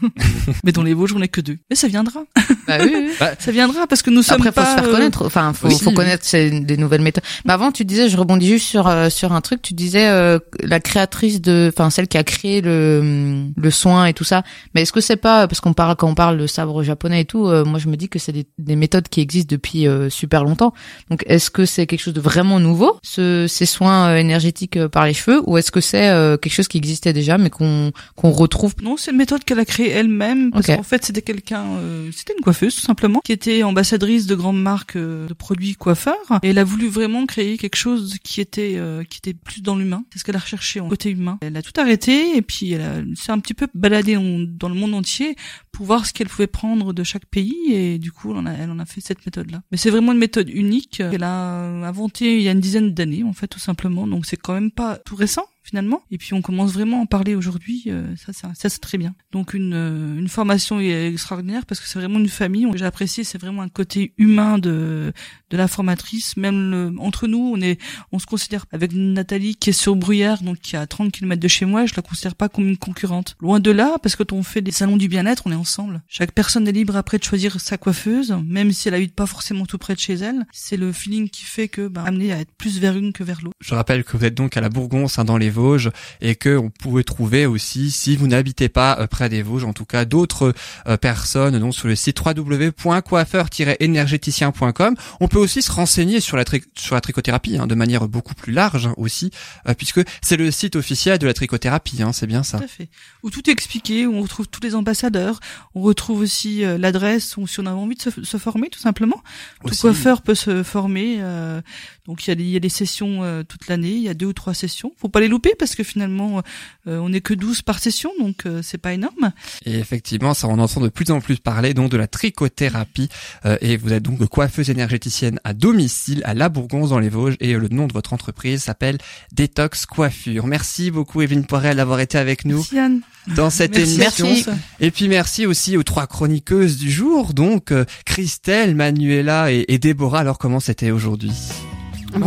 Mais dans les Vosges, on n'est que deux. Mais ça viendra. Bah oui, oui. Ça viendra parce que nous sommes Après, faut pas. se faire euh, connaître. Enfin, faut, oui. faut connaître ces- des nouvelles méthodes. Mais avant, tu disais, je rebondis juste sur euh, sur un truc. Tu disais euh, la créatrice de, enfin, celle qui a créé le le soin et tout ça. Mais est-ce que c'est pas parce qu'on parle quand on parle de sabre japonais et tout, euh, moi je me dis que c'est des, des méthodes qui existent depuis euh, super longtemps. Donc, est-ce que c'est quelque chose de vraiment nouveau, ce, ces soins euh, énergétiques euh, par les cheveux, ou est-ce que c'est euh, quelque chose qui existait déjà mais qu'on qu'on retrouve? Non, c'est une méthode qu'elle a créée elle-même parce Ok. qu'en fait c'était quelqu'un, euh, c'était une coiffeuse tout simplement, qui était ambassadrice de grandes marques de produits coiffeurs et elle a voulu vraiment créer quelque chose qui était qui était plus dans l'humain. C'est ce qu'elle a recherché en côté humain. Elle a tout arrêté et puis elle s'est un petit peu baladée en- dans le monde entier pour voir ce qu'elle pouvait prendre de chaque pays et du coup elle en a, elle en a fait cette méthode-là. Mais c'est vraiment une méthode unique qu'elle a inventée il y a une dizaine d'années en fait tout simplement. Donc c'est quand même pas tout récent finalement. Et puis on commence vraiment à en parler aujourd'hui. euh, ça, ça, ça c'est très bien. Donc une, euh, une formation extraordinaire parce que c'est vraiment une famille. J'ai apprécié, c'est vraiment un côté humain de de la formatrice. Même le- entre nous, on est, on se considère avec Nathalie qui est sur Bruyères, donc qui est à 30 km de chez moi. Je la considère pas comme une concurrente. Loin de là, parce que quand on fait des salons du bien-être, on est ensemble. Chaque personne est libre après de choisir sa coiffeuse, même si elle habite pas forcément tout près de chez elle. C'est le feeling qui fait que ben, amener à être plus vers une que vers l'autre. Je rappelle que vous êtes donc à la Bourgonce, hein, dans les Vosges, et que on pouvait trouver aussi, si vous n'habitez pas euh, près des Vosges, en tout cas d'autres euh, personnes, donc sur le site www.coiffeur-énergéticien.com. On peut aussi se renseigner sur la, tri- sur la trichothérapie hein, de manière beaucoup plus large hein, aussi, euh, puisque c'est le site officiel de la trichothérapie, hein, c'est bien ça. Tout à fait. Où tout est expliqué, où on retrouve tous les ambassadeurs, on retrouve aussi euh, l'adresse, où si on a envie de se, se former tout simplement. Tout Aussi. coiffeur peut se former. euh, donc il y, a des, il y a des sessions euh, toute l'année, il y a deux ou trois sessions. Faut pas les louper parce que finalement euh, on n'est que 12 par session, donc euh, c'est pas énorme. Et effectivement, ça on entend de plus en plus parler donc de la trichothérapie. Euh, et vous êtes donc coiffeuse énergéticienne à domicile à La Bourgonce dans les Vosges. Et euh, le nom de votre entreprise s'appelle Détox Coiffure. Merci beaucoup Evelyne Poirel d'avoir été avec nous Merci Anne. dans cette Merci. émission. Merci. Et puis merci aussi aux trois chroniqueuses du jour, donc euh, Christelle, Manuela et, et Déborah. Alors comment c'était aujourd'hui?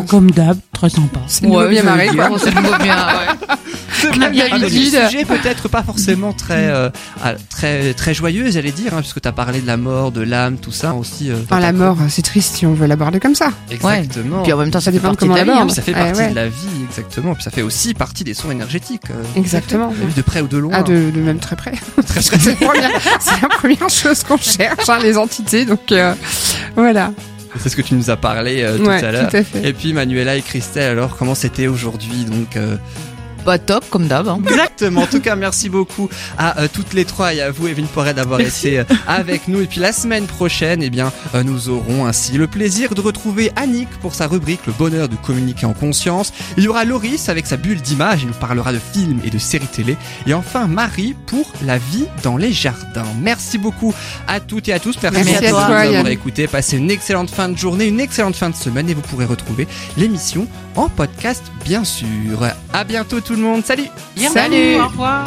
Comme d'hab, très sympa. C'est Ouais, bien marré, quoi. c'est le mot bien. Ouais. Des sujets peut-être pas forcément très euh, ah, très très joyeux, j'allais dire, hein, puisque tu as parlé de la mort, de l'âme, tout ça aussi. euh, Enfin, la mort, c'est triste si on veut l'aborder comme ça. Exactement. Puis en même temps, ça, Ça dépend comment on hein. ça fait Ouais, partie ouais. de la vie, exactement. Puis ça fait aussi partie des soins énergétiques. euh, Exactement. de près ou de loin. Ah, de, de même très près. Très c'est la première, c'est la première chose qu'on cherche, hein, les entités. Donc euh, voilà. C'est ce que tu nous as parlé euh, tout Ouais, à l'heure. Et puis Manuela et Christelle, alors comment c'était aujourd'hui donc euh, Bah top, comme d'hab. Hein. Exactement. En tout cas, merci beaucoup à euh, toutes les trois et à vous, Evelyne Poiret, d'avoir été euh, avec nous. Et puis la semaine prochaine, eh bien, euh, nous aurons ainsi le plaisir de retrouver Annick pour sa rubrique Le bonheur de communiquer en conscience. Il y aura Loris avec sa bulle d'image. Il nous parlera de films et de séries télé. Et enfin, Marie pour la vie dans les jardins. Merci beaucoup à toutes et à tous. Merci, Merci à toi, nous avoir écoutés. Passez une excellente fin de journée, une excellente fin de semaine et vous pourrez retrouver l'émission en podcast, bien sûr. À bientôt tout le monde. Salut! Bienvenue, Salut. Au revoir.